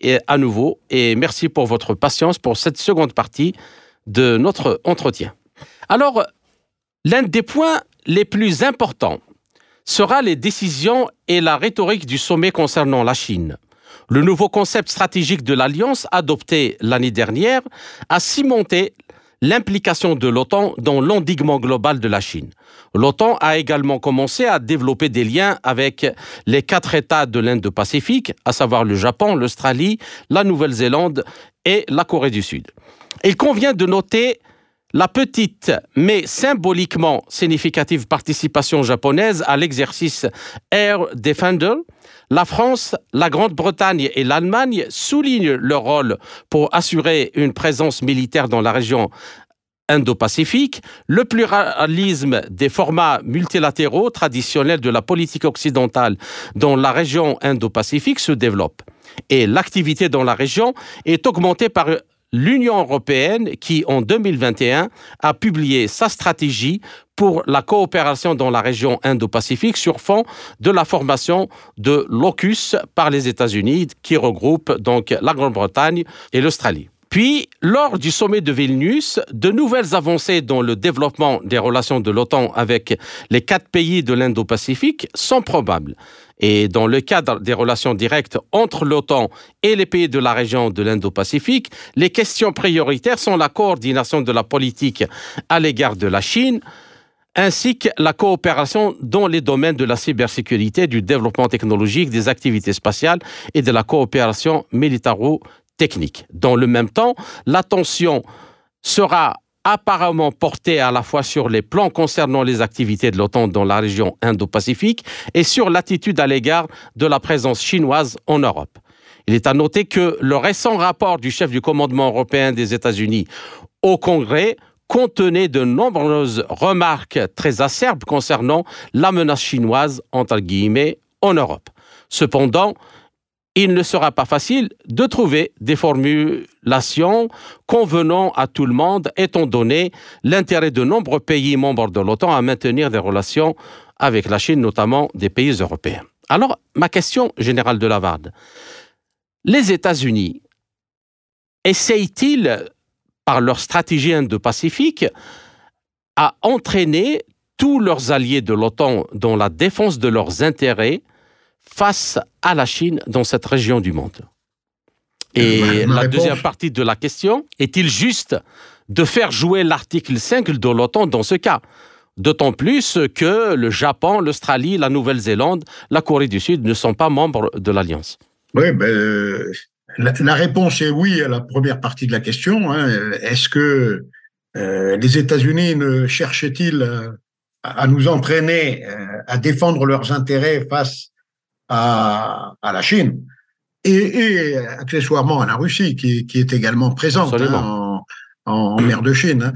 et à nouveau et merci pour votre patience pour cette seconde partie de notre entretien. Alors, l'un des points les plus importants sera les décisions et la rhétorique du sommet concernant la Chine. Le nouveau concept stratégique de l'Alliance adopté l'année dernière a cimenté l'implication de l'OTAN dans l'endiguement global de la Chine. L'OTAN a également commencé à développer des liens avec les quatre États de l'Indo-Pacifique, à savoir le Japon, l'Australie, la Nouvelle-Zélande et la Corée du Sud. Il convient de noter la petite mais symboliquement significative participation japonaise à l'exercice Air Defender, la France, la Grande-Bretagne et l'Allemagne soulignent leur rôle pour assurer une présence militaire dans la région Indo-Pacifique, le pluralisme des formats multilatéraux traditionnels de la politique occidentale dans la région Indo-Pacifique se développe. Et l'activité dans la région est augmentée par l'Union européenne qui, en 2021, a publié sa stratégie pour la coopération dans la région Indo-Pacifique sur fond de la formation de l'OCUS par les États-Unis, qui regroupe donc la Grande-Bretagne et l'Australie. Puis, lors du sommet de Vilnius, de nouvelles avancées dans le développement des relations de l'OTAN avec les quatre pays de l'Indo-Pacifique sont probables. Et dans le cadre des relations directes entre l'OTAN et les pays de la région de l'Indo-Pacifique, les questions prioritaires sont la coordination de la politique à l'égard de la Chine, ainsi que la coopération dans les domaines de la cybersécurité, du développement technologique, des activités spatiales et de la coopération militaro-technique. Dans le même temps, l'attention sera apparemment porté à la fois sur les plans concernant les activités de l'OTAN dans la région Indo-Pacifique et sur l'attitude à l'égard de la présence chinoise en Europe. Il est à noter que le récent rapport du chef du commandement européen des États-Unis au Congrès contenait de nombreuses remarques très acerbes concernant la menace chinoise, entre en Europe. Cependant, il ne sera pas facile de trouver des formulations convenant à tout le monde, étant donné l'intérêt de nombreux pays membres de l'OTAN à maintenir des relations avec la Chine, notamment des pays européens. Alors, ma question générale de Lavarde, les États-Unis essayent-ils, par leur stratégie indo-pacifique, à entraîner tous leurs alliés de l'OTAN dans la défense de leurs intérêts face à la Chine dans cette région du monde Et la deuxième partie de la question, est-il juste de faire jouer l'article 5 de l'OTAN dans ce cas? D'autant plus que le Japon, l'Australie, la Nouvelle-Zélande, la Corée du Sud ne sont pas membres de l'Alliance. Oui, ben, euh, la, réponse est oui à la première partie de la question. Hein. Est-ce que euh, les États-Unis ne cherchaient-ils à, nous entraîner euh, à défendre leurs intérêts face à, à la Chine et, et, accessoirement à la Russie, qui, qui est également présente hein, en, en, mer de Chine. Hein.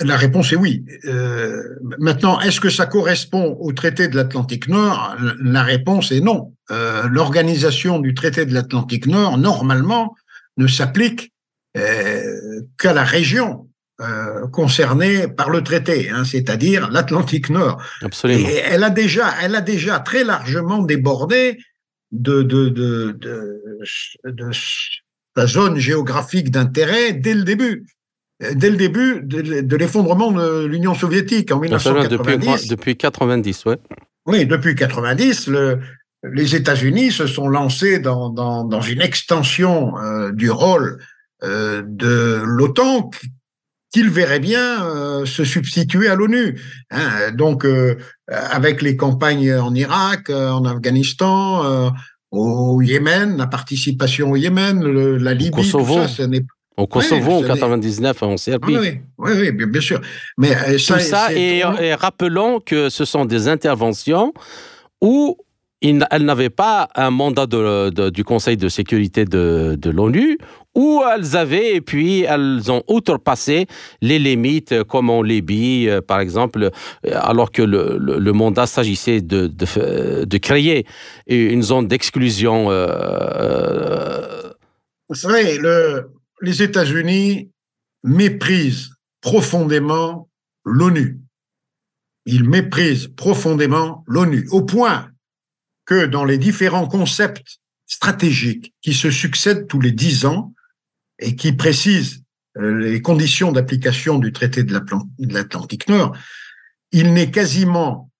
La réponse est oui. Euh, maintenant, est-ce que ça correspond au traité de l'Atlantique Nord? La réponse est non. Euh, L'organisation du traité de l'Atlantique Nord, normalement, ne s'applique euh, qu'à la région euh, concernée par le traité, hein, c'est-à-dire l'Atlantique Nord. Absolument. Et elle a déjà, elle a déjà très largement débordé de, de, de, de, sa zone géographique d'intérêt dès le début. Dès le début de, l'effondrement de l'Union soviétique en 1990. Depuis, depuis 90, ouais. Oui, depuis 90, le, les États-Unis se sont lancés dans, dans, dans une extension euh, du rôle euh, de l'OTAN qu'il verrait bien euh, se substituer à l'ONU. Hein. Donc, euh, avec les campagnes en Irak, euh, en Afghanistan, au Yémen, la participation au Yémen, la Libye, au Kosovo, tout ça, Au Kosovo, en 99, en Serbie. Oui, oui, oui, bien sûr. Mais tout ça, et, et rappelons que ce sont des interventions où elles n'avaient pas un mandat du Conseil de sécurité de, l'ONU, où elles avaient, et puis elles ont outrepassé les limites, comme en Libye, euh, par exemple, alors que le, mandat s'agissait de, créer une zone d'exclusion. Euh, euh, Vous savez, les États-Unis méprisent profondément l'ONU. Ils méprisent profondément l'ONU, au point que dans les différents concepts stratégiques qui se succèdent tous les dix ans et qui précisent euh, les conditions d'application du traité de l'Atlantique Nord, il n'est quasiment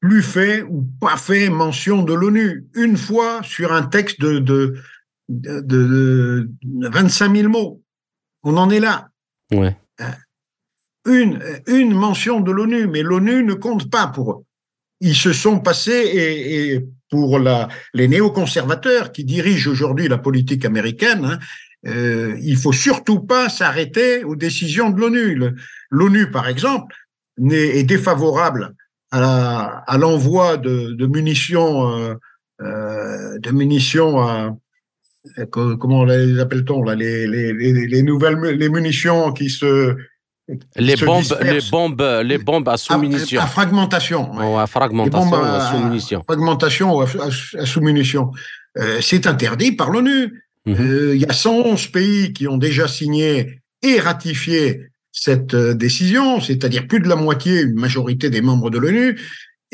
plus fait ou pas fait mention de l'ONU. Une fois sur un texte de, de, de, 25 000 mots. On en est là. Ouais. Une, une mention de l'ONU, mais l'ONU ne compte pas pour eux ils se sont passés et, pour la, les néoconservateurs qui dirigent aujourd'hui la politique américaine, hein, euh, il faut surtout pas s'arrêter aux décisions de l'ONU. L'ONU, par exemple, est, défavorable à l'envoi de, de, munitions, euh, euh de munitions à, comment les appelle-t-on là, les, les, les, nouvelles les munitions qui se les bombes, les bombes, les bombes à sous-munitions. À, fragmentation. Oh, à fragmentation, à, sous-munitions. Fragmentation ou à, sous-munitions. Euh, c'est interdit par l'ONU. Mhm. Euh, il y a 111 pays qui ont déjà signé et ratifié cette euh, décision, c'est-à-dire plus de la moitié, une majorité des membres de l'ONU,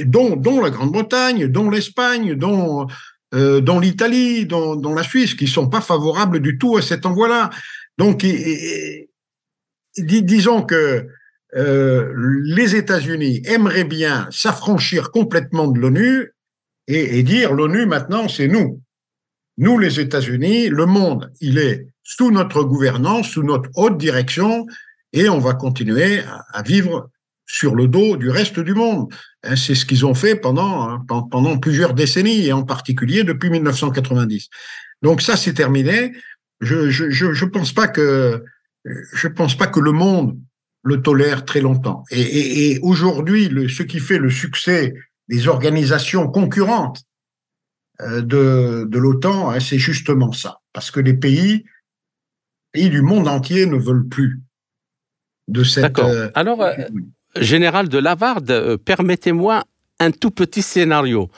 dont, dont la Grande-Bretagne, dont l'Espagne, dont, dont l'Italie, dont, dont, la Suisse, qui sont pas favorables du tout à cet envoi-là. Donc, disons que euh, les États-Unis aimeraient bien s'affranchir complètement de l'ONU et, dire l'ONU maintenant c'est nous. Nous les États-Unis, le monde, il est sous notre gouvernance, sous notre haute direction et on va continuer à, vivre sur le dos du reste du monde. Hein, c'est ce qu'ils ont fait pendant, hein, pendant plusieurs décennies et en particulier depuis 1990. Donc ça, c'est terminé. Je ne je, je, pense pas que je ne pense pas que le monde le tolère très longtemps. Et, aujourd'hui, ce qui fait le succès des organisations concurrentes euh, de, l'OTAN, hein, c'est justement ça. Parce que les pays, pays du monde entier ne veulent plus de cette... D'accord. Euh, Alors, euh, Général de Lavarde, permettez-moi un tout petit scénario.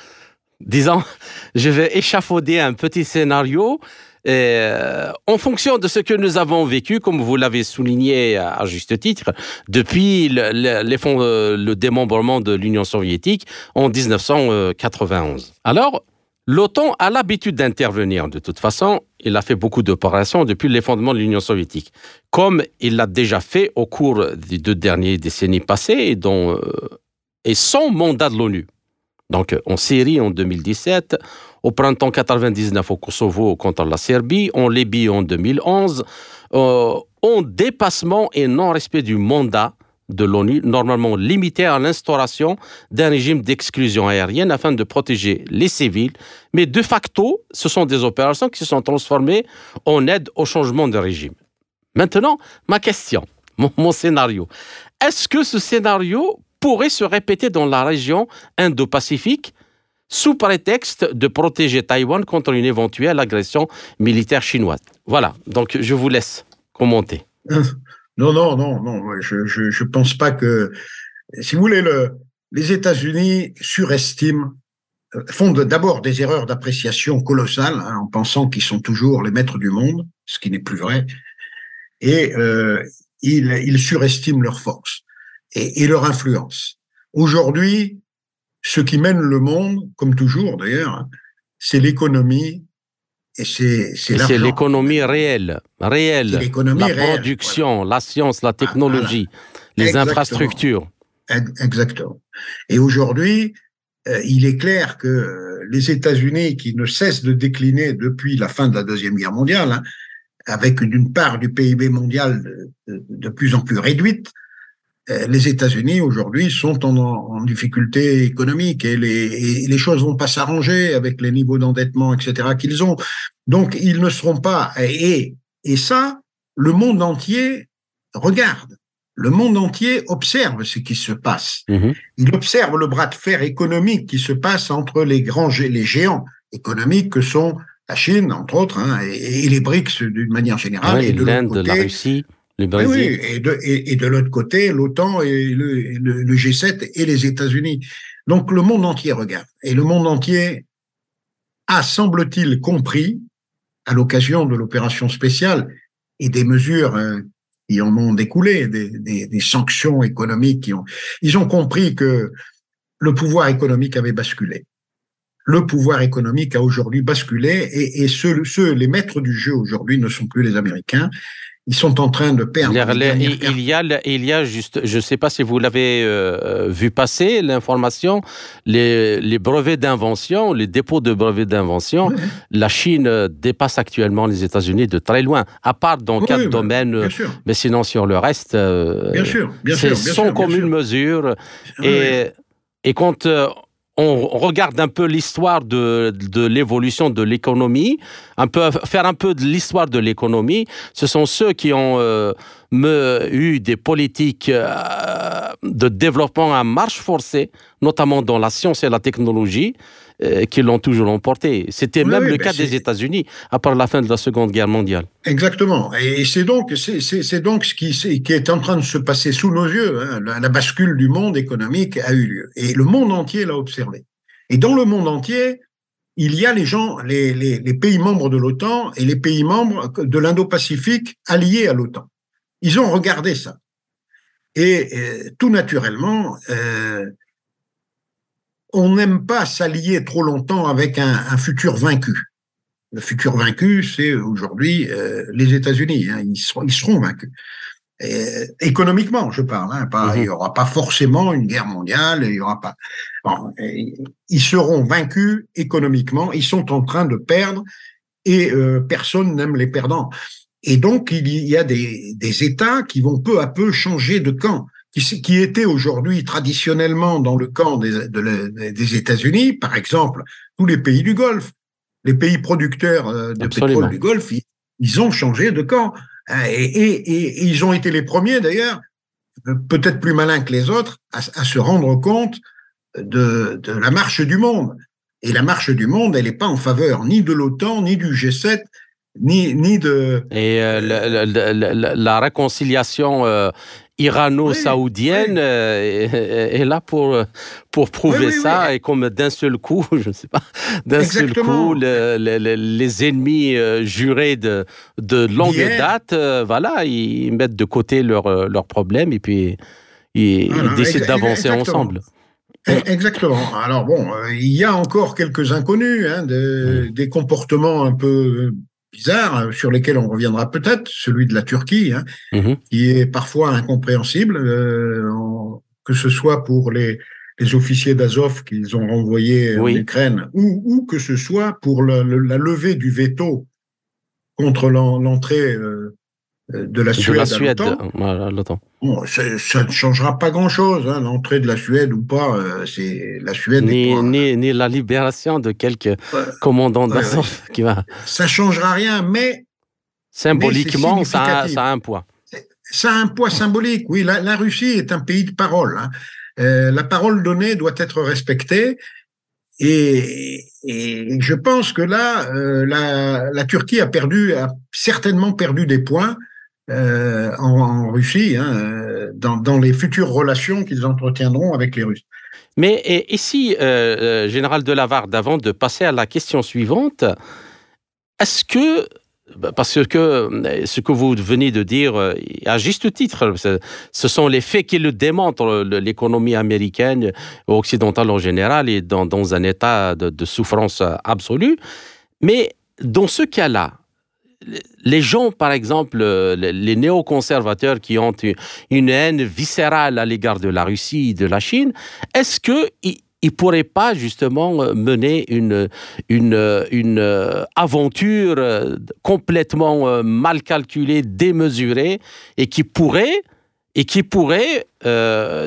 Disons, [laughs] je vais échafauder un petit scénario euh, en fonction de ce que nous avons vécu, comme vous l'avez souligné à, juste titre, depuis le, euh, le démembrement de l'Union soviétique en 1991. Alors, l'OTAN a l'habitude d'intervenir. De toute façon, il a fait beaucoup d'opérations depuis l'effondrement de l'Union soviétique, comme il l'a déjà fait au cours des deux dernières décennies passées dont, euh, et sans mandat de l'ONU. Donc en Syrie en 2017, au printemps 99 au Kosovo contre la Serbie, en Libye en 2011, euh, en dépassement et non-respect du mandat de l'ONU, normalement limité à l'instauration d'un régime d'exclusion aérienne afin de protéger les civils. Mais de facto, ce sont des opérations qui se sont transformées en aide au changement de régime. Maintenant, ma question, [laughs] mon scénario. Est-ce que ce scénario pourrait se répéter dans la région Indo-Pacifique? Sous prétexte de protéger Taïwan contre une éventuelle agression militaire chinoise. Voilà, donc je vous laisse commenter. [laughs] Non, non, non, non, je ne pense pas que, si vous voulez, le, les États-Unis surestiment, euh, font d'abord des erreurs d'appréciation colossales hein, en pensant qu'ils sont toujours les maîtres du monde, ce qui n'est plus vrai, et euh, ils, ils surestiment leur force et, et leur influence. Aujourd'hui, ce qui mène le monde, comme toujours d'ailleurs, c'est l'économie et c'est C'est l'économie réelle, réelle. la production, la science, la technologie, les infrastructures. Exactement. Et aujourd'hui, euh, il est clair que les États-Unis, qui ne cessent de décliner depuis la fin de la Deuxième Guerre mondiale, hein, avec une part du PIB mondial de plus en plus réduite, euh, les États-Unis aujourd'hui sont en, difficulté économique et les, les choses vont pas s'arranger avec les niveaux d'endettement, etc. qu'ils ont. Donc ils ne seront pas et et ça le monde entier regarde. le monde entier observe ce qui se passe. Mhm. Il observe le bras de fer économique qui se passe entre les grands, les géants économiques que sont la Chine, entre autres, hein, et, les BRICS d'une manière générale. et l'Inde, la Russie. Le Brésil. Oui, et de, et, de l'autre côté, l'OTAN et le, le, G7 et les États-Unis. Donc le monde entier regarde. Et le monde entier a, semble-t-il, compris, à l'occasion de l'opération spéciale et des mesures euh, qui en ont découlé, des, des, des, sanctions économiques qui ont, ils ont compris que le pouvoir économique avait basculé. Le pouvoir économique a aujourd'hui basculé et, et ceux, ceux, les maîtres du jeu aujourd'hui ne sont plus les Américains, ils sont en train de perdre. il, y a, il y a juste, je ne sais pas si vous l'avez euh, vu passer, l'information, les, les, brevets d'invention, les dépôts de brevets d'invention, la Chine dépasse actuellement les États-Unis de très loin, à part dans quatre domaines, mais sinon sur le reste, euh, bien sûr, bien c'est sans commune mesure. Et, et quand euh, on regarde un peu l'histoire de, l'évolution de l'économie, un peu faire un peu de l'histoire de l'économie. Ce sont ceux qui ont euh, eu des politiques euh, de développement à marche forcée, notamment dans la science et la technologie, euh, qui l'ont toujours emporté. C'était même le cas des États-Unis, après la fin de la Seconde Guerre mondiale. Exactement. Et c'est donc, c'est donc ce qui, qui, est en train de se passer sous nos yeux. Hein. La, bascule du monde économique a eu lieu. Et le monde entier l'a observé. Et dans le monde entier, il y a les gens, les, les, les pays membres de l'OTAN et les pays membres de l'Indo-Pacifique alliés à l'OTAN. Ils ont regardé ça. Et, euh, tout naturellement, euh, on n'aime pas s'allier trop longtemps avec un, futur vaincu. Le futur vaincu, c'est aujourd'hui euh, les États-Unis. Hein, ils, seront, ils seront vaincus. économiquement, je parle. Hein, pas, mhm. Il n'y aura pas forcément une guerre mondiale. Il y aura pas. ils seront vaincus économiquement. Ils sont en train de perdre et euh, personne n'aime les perdants. Et donc, il y a des, des États qui vont peu à peu changer de camp qui, qui étaient aujourd'hui traditionnellement dans le camp des, des États-Unis, par exemple, tous les pays du Golfe, les pays producteurs euh, de pétrole du Golfe, ils, ont changé de camp. Hein, et, et, et, ils ont été les premiers, d'ailleurs, peut-être plus malins que les autres, à, à se rendre compte de, de, la marche du monde. Et la marche du monde, elle n'est pas en faveur ni de l'OTAN, ni du G7, ni, ni de... Et euh, la, la, la, réconciliation euh, irano-saoudienne euh, est, là pour, pour prouver ça. Et comme d'un seul coup, [laughs] je ne sais pas, d'un seul coup, les ennemis euh, jurés de, de longue date, euh, voilà, ils mettent de côté leurs leur problèmes et puis ils, décident d'avancer ensemble. Exactement. Alors bon, il y a encore quelques inconnus, hein, des comportements un peu bizarres euh, sur lesquels on reviendra peut-être, celui de la Turquie, hein, mhm. qui est parfois incompréhensible, euh, que ce soit pour les, les officiers d'Azov qu'ils ont renvoyés en Ukraine, ou, ou, que ce soit pour la, la levée du veto contre l'entrée euh, euh, de la Suède, à l'OTAN. Bon, ça, ne changera pas grand-chose, hein, l'entrée de la Suède ou pas. Euh, c'est la Suède. Ni, ni, ni, la libération de quelques commandants d'Azov qui va. Ça changera rien, mais symboliquement, ça, a, ça, a, un poids. Ça a un poids symbolique. Oui, la, la Russie est un pays de parole. Hein. Euh, la parole donnée doit être respectée. Et, et je pense que là, euh, la, la, Turquie a perdu, a certainement perdu des points euh, en, Russie, hein, euh, dans, les futures relations qu'ils entretiendront avec les Russes. Mais ici, euh, Général Delavarde, avant de passer à la question suivante, est-ce que bah, parce que ce que vous venez de dire, à juste titre, ce sont les faits qui le démontrent. L'économie américaine, occidentale en général, est dans, un état de, souffrance absolue. Mais dans ce cas-là, les gens, par exemple, euh, les néoconservateurs qui ont une haine viscérale à l'égard de la Russie, de la Chine, est-ce qu'ils ne pourraient pas justement euh, mener une, une, une aventure euh, complètement mal calculée, démesurée, et qui pourrait, et qui pourrait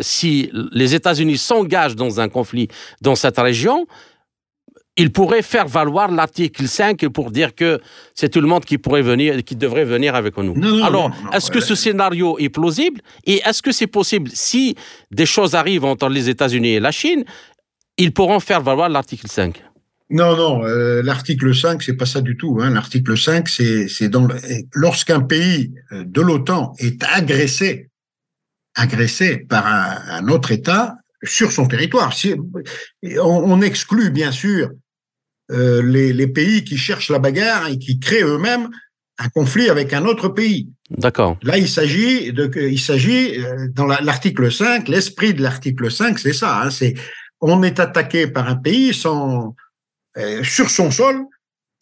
si les États-Unis s'engagent dans un conflit dans cette région, il pourrait faire valoir l'article 5 pour dire que c'est tout le monde qui pourrait venir, qui devrait venir avec nous. Alors, est-ce que ce scénario est plausible? Et est-ce que c'est possible si des choses arrivent entre les États-Unis et la Chine, ils pourront faire valoir l'article 5 non, non, euh, l'article 5, c'est pas ça du tout. Hein. L'article 5, c'est dans lorsqu'un pays euh, de l'OTAN est agressé, agressé par un, autre État sur son territoire. on, exclut bien sûr euh, les, les, pays qui cherchent la bagarre et qui créent eux-mêmes un conflit avec un autre pays. D'accord. Là, il s'agit de, il s'agit dans l'article 5, l'esprit de l'article 5, c'est ça. Hein, c'est on est attaqué par un pays sans euh, sur son sol,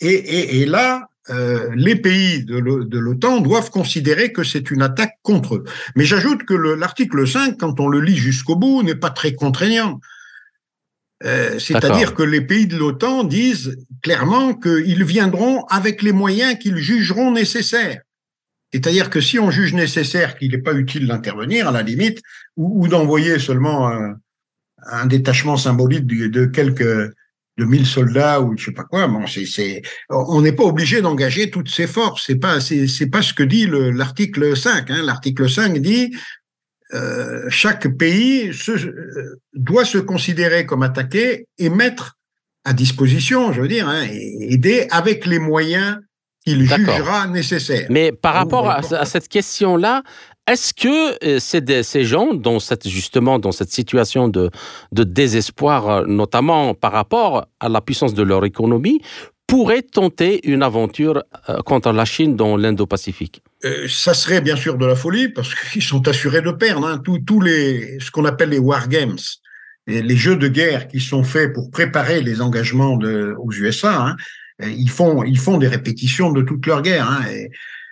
et, là, euh, les pays de l'OTAN doivent considérer que c'est une attaque contre eux. Mais j'ajoute que l'article 5, quand on le lit jusqu'au bout, n'est pas très contraignant. Euh, c'est-à-dire que les pays de l'OTAN disent clairement qu'ils viendront avec les moyens qu'ils jugeront nécessaires. C'est-à-dire que si on juge nécessaire qu'il n'est pas utile d'intervenir, à la limite, ou, d'envoyer seulement un, détachement symbolique de quelques de 1000 soldats ou je sais pas quoi. Bon, on n'est pas obligé d'engager toutes ses forces. C'est pas, c'est, pas ce que dit l'article 5. Hein. L'article 5 dit euh, chaque pays se, euh, doit se considérer comme attaqué et mettre à disposition, je veux dire, hein, aider avec les moyens qu'il jugera nécessaires. Mais par rapport à cette question-là, est-ce que euh, ces, gens, dans cette, justement dans cette situation de, désespoir, euh, notamment par rapport à la puissance de leur économie, pourraient tenter une aventure euh, contre la Chine dans l'Indo-Pacifique? Ça serait bien sûr de la folie parce qu'ils sont assurés de perdre. Hein. Tous, les, ce qu'on appelle les war games, les jeux de guerre qui sont faits pour préparer les engagements aux USA, hein, ils, font, ils font des répétitions de toute leur guerre. Hein,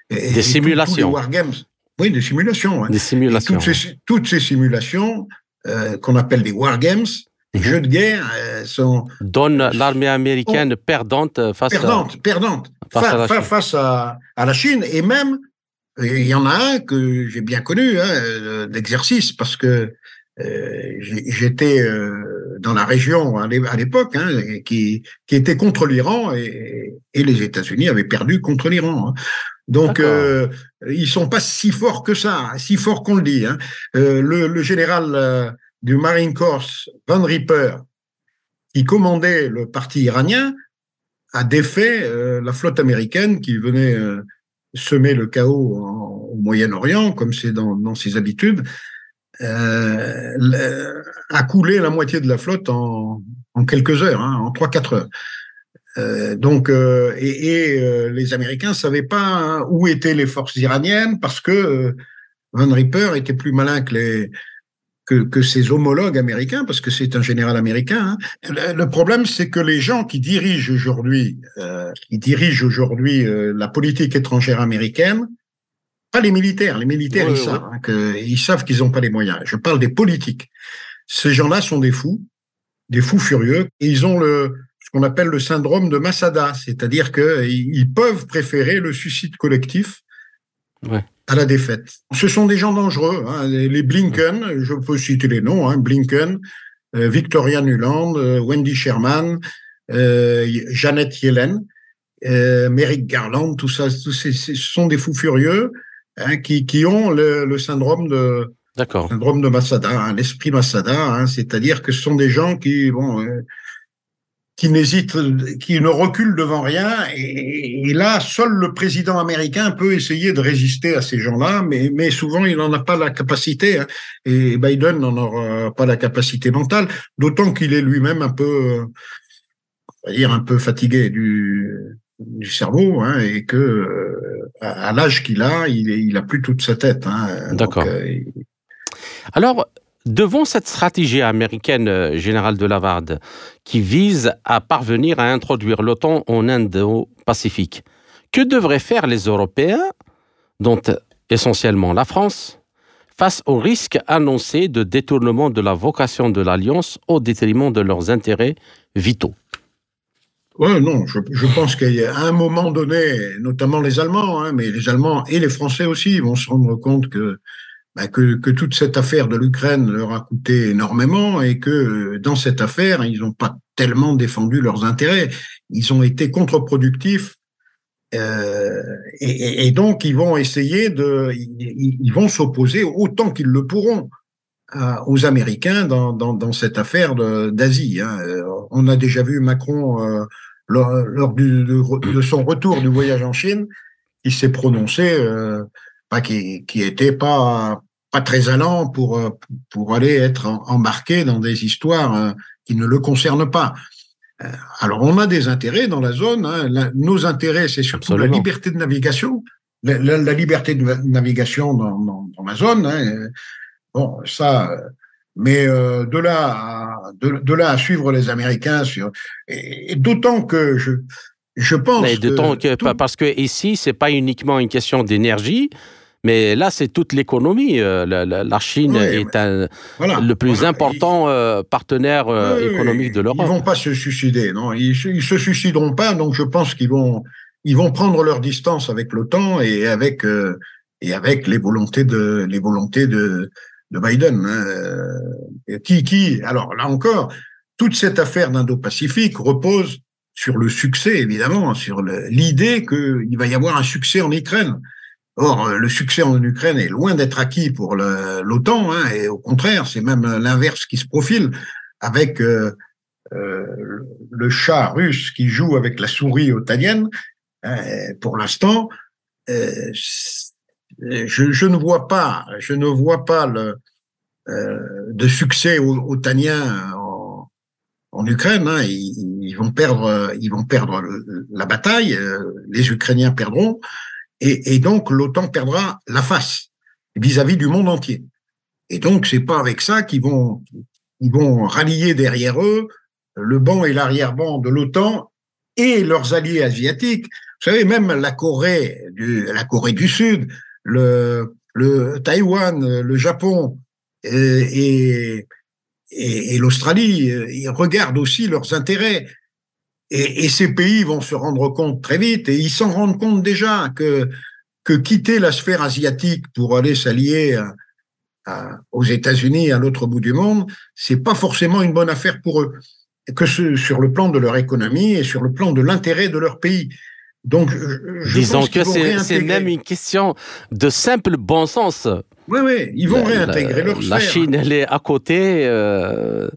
des simulations. war games, oui, des simulations. Des simulations. Toutes ces, simulations euh, qu'on appelle des wargames, des mhm. jeux de guerre, euh, sont donnent l'armée américaine perdante face perdante, à perdante face, à, la face à, la Chine et même il y en a un que j'ai bien connu hein, d'exercice parce que euh, j'étais dans la région à l'époque hein, qui, qui était contre l'Iran et, et, les États-Unis avaient perdu contre l'Iran. Hein. Donc, euh, ils sont pas si forts que ça, si forts qu'on le dit. Hein. Euh, le, général euh, du Marine Corps, Van Ripper, qui commandait le parti iranien, a défait euh, la flotte américaine qui venait semer le chaos au Moyen-Orient, comme c'est dans, dans, ses habitudes, a coulé la moitié de la flotte en, quelques heures, hein, en 3-4 heures. Euh, donc, euh, et, euh, les Américains savaient pas hein, où étaient les forces iraniennes parce que Van Ripper était plus malin que ses homologues américains, parce que c'est un général américain. Hein. Le, problème, c'est que les gens qui dirigent aujourd'hui, qui dirigent aujourd'hui la politique étrangère américaine, pas les militaires. Les militaires, ils, Savent, hein, que, ils savent qu'ils n'ont pas les moyens. Je parle des politiques. Ces gens-là sont des fous, des fous furieux, et ils ont le, ce qu'on appelle le syndrome de Masada, c'est-à-dire qu'ils peuvent préférer le suicide collectif à la défaite. Ce sont des gens dangereux. Hein. Les Blinken, je peux citer les noms, hein, Blinken, euh, Victoria Nuland, euh, Wendy Sherman, euh, Janet Yellen, Merrick Garland, tout ça, ces, ce sont des fous furieux hein, qui, qui, ont le, syndrome de syndrome de Masada, l'esprit Masada, c'est-à-dire que ce sont des gens qui bon qui n'hésite, qui ne recule devant rien. Et, là, seul le président américain peut essayer de résister à ces gens-là, mais, mais souvent il n'en a pas la capacité. Hein. Et Biden n'en aura pas la capacité mentale, d'autant qu'il est lui-même un peu, on va dire, un peu fatigué du, du cerveau, hein, et que à, l'âge qu'il a, il, il a plus toute sa tête. Hein. D'accord. Euh, Alors, Devant cette stratégie américaine, euh, général de Lavarde, qui vise à parvenir à introduire l'OTAN en Indo-Pacifique, que devraient faire les Européens, dont essentiellement la France, face au risque annoncé de détournement de la vocation de l'Alliance au détriment de leurs intérêts vitaux? Oui, non, je, pense qu'à un moment donné, notamment les Allemands, hein, mais les Allemands et les Français aussi vont se rendre compte que bah, que, que, toute cette affaire de l'Ukraine leur a coûté énormément et que dans cette affaire, ils n'ont pas tellement défendu leurs intérêts. Ils ont été contre-productifs euh, et, donc ils vont essayer de, ils, vont s'opposer autant qu'ils le pourront aux Américains dans, dans, cette affaire d'Asie. Hein. On a déjà vu Macron euh, lors, lors du, de, son retour du voyage en Chine, qui s'est prononcé, euh, qui, qui était pas pas très allant pour pour aller être embarqué dans des histoires euh, qui ne le concernent pas. Euh, alors, on a des intérêts dans la zone. Hein. nos intérêts, c'est surtout la liberté de navigation, la, la, liberté de navigation dans, dans, dans la zone. Hein. Bon, ça, mais euh, de là, à, de, de, là à suivre les Américains sur, et, d'autant que je, je pense. Mais d'autant que, que parce que ici, c'est pas uniquement une question d'énergie. Mais là, c'est toute l'économie. Euh, la, Chine est un, le plus important euh, partenaire économique de l'Europe. Ils vont pas se suicider, non? Ils, ils se suicideront pas. Donc, je pense qu'ils vont, ils vont prendre leur distance avec l'OTAN et avec et avec les volontés de les volontés de de Biden. Hein. Qui, qui, alors là encore, toute cette affaire d'Indo-Pacifique repose sur le succès, évidemment, sur l'idée qu'il va y avoir un succès en Ukraine. Or, le succès en Ukraine est loin d'être acquis pour l'OTAN, hein, et au contraire, c'est même l'inverse qui se profile avec euh, euh, le chat russe qui joue avec la souris otanienne. Hein, pour l'instant, euh, je, je, ne vois pas, je ne vois pas le, euh, de succès otanien en, Ukraine. Hein. Ils, vont perdre, ils vont perdre la bataille. Euh, les Ukrainiens perdront, et, donc l'OTAN perdra la face vis-à-vis du monde entier. Et donc c'est pas avec ça qu'ils vont, ils vont rallier derrière eux le banc et l'arrière-banc de l'OTAN et leurs alliés asiatiques. Vous savez, même la Corée du Sud, le, Taïwan, le Japon et, l'Australie, ils regardent aussi leurs intérêts. Et, ces pays vont se rendre compte très vite, et ils s'en rendent compte déjà que, quitter la sphère asiatique pour aller s'allier aux États-Unis à l'autre bout du monde, c'est pas forcément une bonne affaire pour eux, que sur le plan de leur économie et sur le plan de l'intérêt de leur pays. Donc, disons que c'est même une question de simple bon sens. Oui, oui, ils vont réintégrer leur sphère. La Chine, elle est à côté. Euh...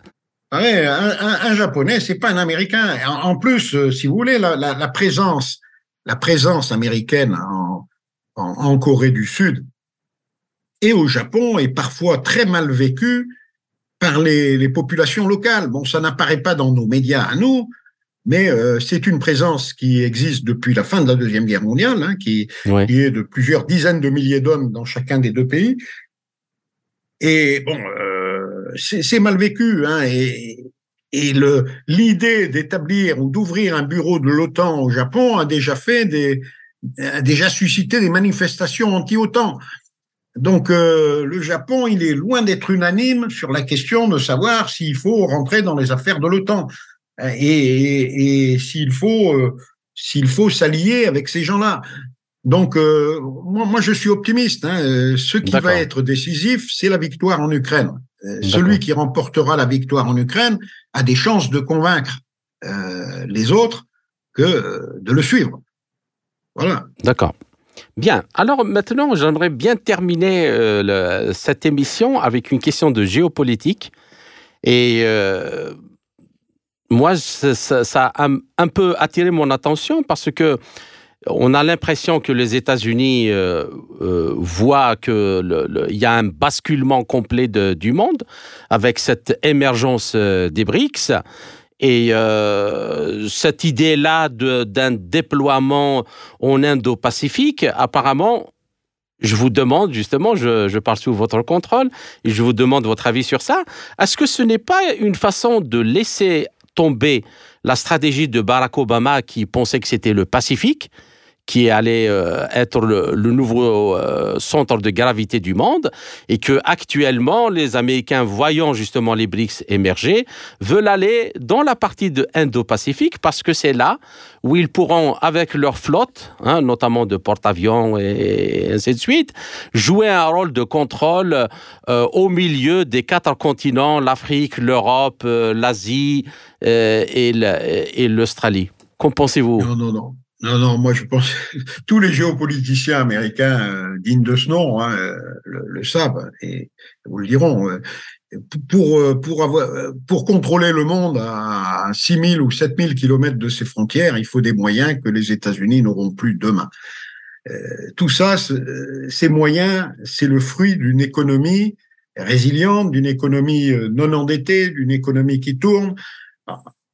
Ouais, un, un, un, japonais, c'est pas un américain. En, plus, euh, si vous voulez, la, la, la, présence, la présence américaine en, en, en, Corée du Sud et au Japon est parfois très mal vécue par les, les populations locales. Bon, ça n'apparaît pas dans nos médias à nous, mais euh, c'est une présence qui existe depuis la fin de la Deuxième Guerre mondiale, hein, qui, qui, est de plusieurs dizaines de milliers d'hommes dans chacun des deux pays. Et bon, euh, c'est mal vécu, hein, et, et le l'idée d'établir ou d'ouvrir un bureau de l'OTAN au Japon a déjà fait des a déjà suscité des manifestations anti-OTAN. Donc euh, le Japon, il est loin d'être unanime sur la question de savoir s'il faut rentrer dans les affaires de l'OTAN et, et, s'il faut, euh, s'il faut s'allier avec ces gens-là. Donc, euh, moi, moi, je suis optimiste. Hein. Euh, ce qui va être décisif, c'est la victoire en Ukraine. celui qui remportera la victoire en Ukraine a des chances de convaincre les autres que de le suivre. Voilà. D'accord. Bien. Alors maintenant, j'aimerais bien terminer le, cette émission avec une question de géopolitique. Et moi, ça, a un, peu attiré mon attention parce que on a l'impression que les États-Unis euh, euh, voient qu'il y a un basculement complet du monde avec cette émergence euh, des BRICS. Et cette idée-là d'un déploiement en Indo-Pacifique, apparemment, je vous demande justement, je, je, parle sous votre contrôle, et je vous demande votre avis sur ça. Est-ce que ce n'est pas une façon de laisser tomber la stratégie de Barack Obama qui pensait que c'était le Pacifique, qui allait euh, être le, nouveau euh, centre de gravité du monde et que actuellement les Américains voyant justement les BRICS émerger veulent aller dans la partie de Indo-Pacifique parce que c'est là où ils pourront avec leur flotte, hein, notamment de porte-avions et ainsi de suite, jouer un rôle de contrôle euh, au milieu des quatre continents, l'Afrique, l'Europe, l'Asie et l'Australie. Qu'en pensez-vous? Non, non, non. Non, non, moi je pense [laughs] tous les géopoliticiens américains euh, dignes de ce nom hein, euh, le, savent et vous le diront. Euh, pour, pour, contrôler le monde à 6 000 ou 7 000 kilomètres de ses frontières, il faut des moyens que les États-Unis n'auront plus demain. tout ça, ces moyens, c'est le fruit d'une économie résiliente, d'une économie non endettée, d'une économie qui tourne.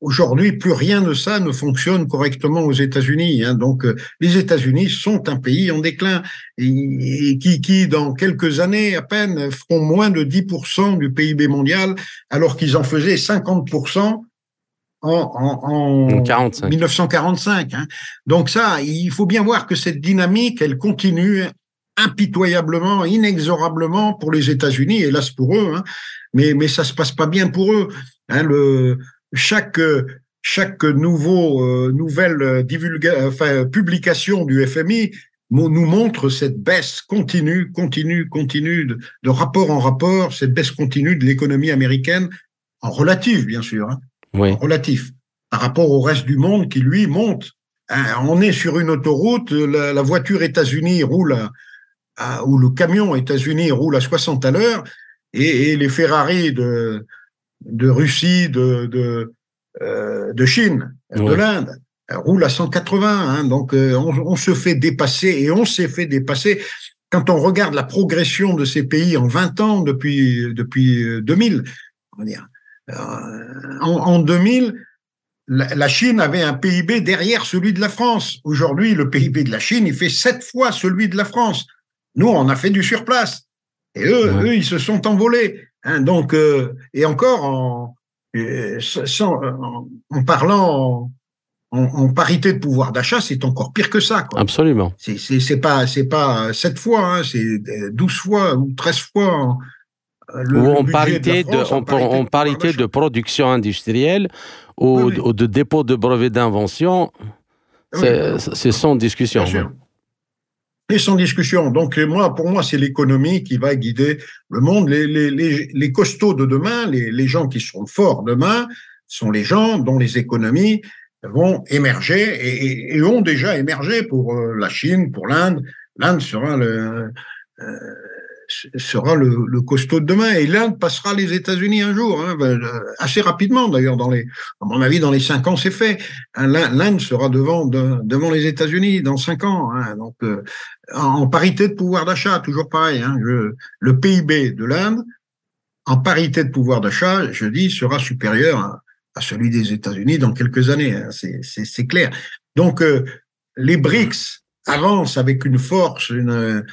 Aujourd'hui, plus rien de ça ne fonctionne correctement aux États-Unis. Hein. Donc, euh, les États-Unis sont un pays en déclin et, qui, qui, dans quelques années à peine, feront moins de 10% du PIB mondial, alors qu'ils en faisaient 50% en, en, en 1945. Hein. Donc ça, il faut bien voir que cette dynamique, elle continue impitoyablement, inexorablement pour les États-Unis, hélas pour eux, hein. mais, mais ça se passe pas bien pour eux. Hein, le, chaque chaque nouveau euh, nouvelle divulga, enfin, publication du FMI nous montre cette baisse continue, continue, continue de, de rapport en rapport, cette baisse continue de l'économie américaine en relatif, bien sûr, hein, oui. en relatif, par rapport au reste du monde qui lui monte. Hein, on est sur une autoroute, la, la voiture États-Unis roule à, ou le camion États-Unis roule à 60 à l'heure et, et les Ferrari de de Russie, de, de, euh, de Chine, de l'Inde, roule à 180. Hein, donc, euh, on, se fait dépasser et on s'est fait dépasser. Quand on regarde la progression de ces pays en 20 ans depuis, depuis 2000, euh, on va dire, en, en 2000, la, Chine avait un PIB derrière celui de la France. Aujourd'hui, le PIB de la Chine, il fait sept fois celui de la France. Nous, on a fait du surplace. Et eux, eux ils se sont envolés. Hein, donc, euh, et encore en, euh, en, parlant en, parité de pouvoir d'achat, c'est encore pire que ça. Quoi. Absolument. C'est pas c'est pas sept fois, hein, c'est 12 fois ou 13 fois. Le, ou en parité, de, en, parité, de, production industrielle ou, de dépôt de brevets d'invention, c'est sans discussion. Et sans discussion. Donc, moi, pour moi, c'est l'économie qui va guider le monde. Les, les, les, les costauds de demain, les, les gens qui seront forts demain, sont les gens dont les économies vont émerger et, et, ont déjà émergé pour euh, la Chine, pour l'Inde. L'Inde sera le, euh, sera le, costaud de demain. Et l'Inde passera les États-Unis un jour, hein, ben, euh, assez rapidement d'ailleurs. Dans les, à mon avis, dans les cinq ans, c'est fait. Hein, L'Inde sera devant devant les États-Unis dans cinq ans. Hein, donc, euh, en parité de pouvoir d'achat, toujours pareil. Le PIB de l'Inde, en parité de pouvoir d'achat, je dis, sera supérieur à, celui des États-Unis dans quelques années. C'est clair. Donc, euh, les BRICS avancent avec une force, une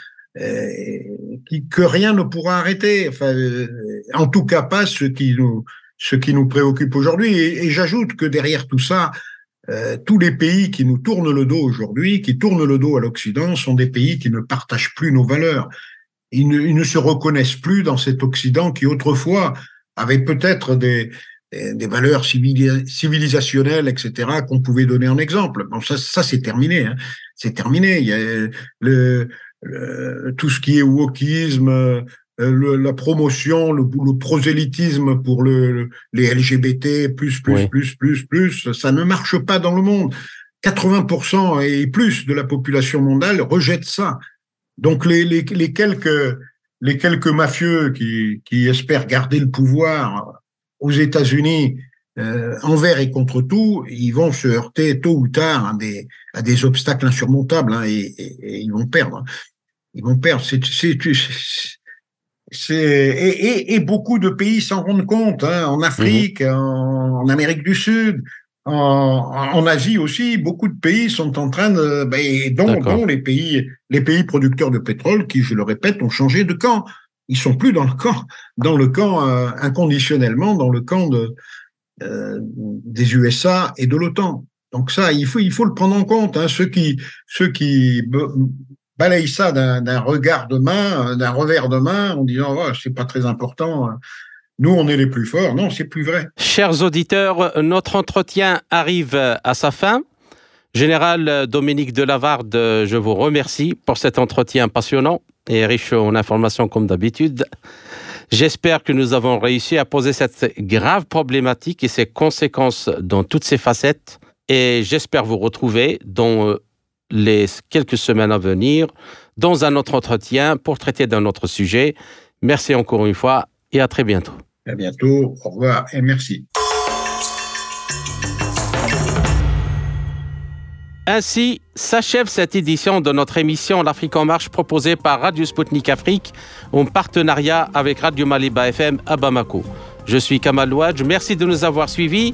qui, que rien ne pourra arrêter. Enfin, euh, en tout cas, pas ce qui nous, ce qui nous préoccupe aujourd'hui. Et, j'ajoute que derrière tout ça, euh, tous les pays qui nous tournent le dos aujourd'hui, qui tournent le dos à l'Occident, sont des pays qui ne partagent plus nos valeurs. Ils ne, ils ne se reconnaissent plus dans cet Occident qui autrefois avait peut-être des, des valeurs civilisationnelles, etc., qu'on pouvait donner en exemple. Bon, ça, ça c'est terminé. Hein. C'est terminé. Il y a le, tout ce qui est wokisme, euh, le, la promotion, le, le, prosélytisme pour le, les LGBT, plus, plus, plus, plus, plus, ça ne marche pas dans le monde. 80% et plus de la population mondiale rejette ça. Donc les, les, les quelques les quelques mafieux qui, qui espèrent garder le pouvoir aux États-Unis euh, envers et contre tout, ils vont se heurter tôt ou tard à des, à des obstacles insurmontables hein, et, et, ils vont perdre ils vont perdre. C'est, c'est, et, et, et, beaucoup de pays s'en rendent compte, hein, en Afrique, mhm. en, Amérique du Sud, en, en, Asie aussi, beaucoup de pays sont en train de, ben, dont, dont, les pays, les pays producteurs de pétrole, qui, je le répète, ont changé de camp. Ils sont plus dans le camp, dans le camp euh, inconditionnellement, dans le camp de, euh, des USA et de l'OTAN. Donc ça, il faut, il faut le prendre en compte. Hein. Ceux qui, ceux qui balayent ça d'un regard de main, d'un revers de main, en disant oh, c'est pas très important. Nous, on est les plus forts. Non, c'est plus vrai. Chers auditeurs, notre entretien arrive à sa fin. Général Dominique Delavarde, je vous remercie pour cet entretien passionnant et riche en informations comme d'habitude. J'espère que nous avons réussi à poser cette grave problématique et ses conséquences dans toutes ses facettes. Et j'espère vous retrouver dans euh, les quelques semaines à venir dans un autre entretien pour traiter d'un autre sujet. Merci encore une fois et à très bientôt. À bientôt. Au revoir et merci. Ainsi s'achève cette édition de notre émission L'Afrique en marche proposée par Radio Sputnik Afrique en partenariat avec Radio Maliba FM à Bamako. Je suis Kamal Louadj, merci de nous avoir suivis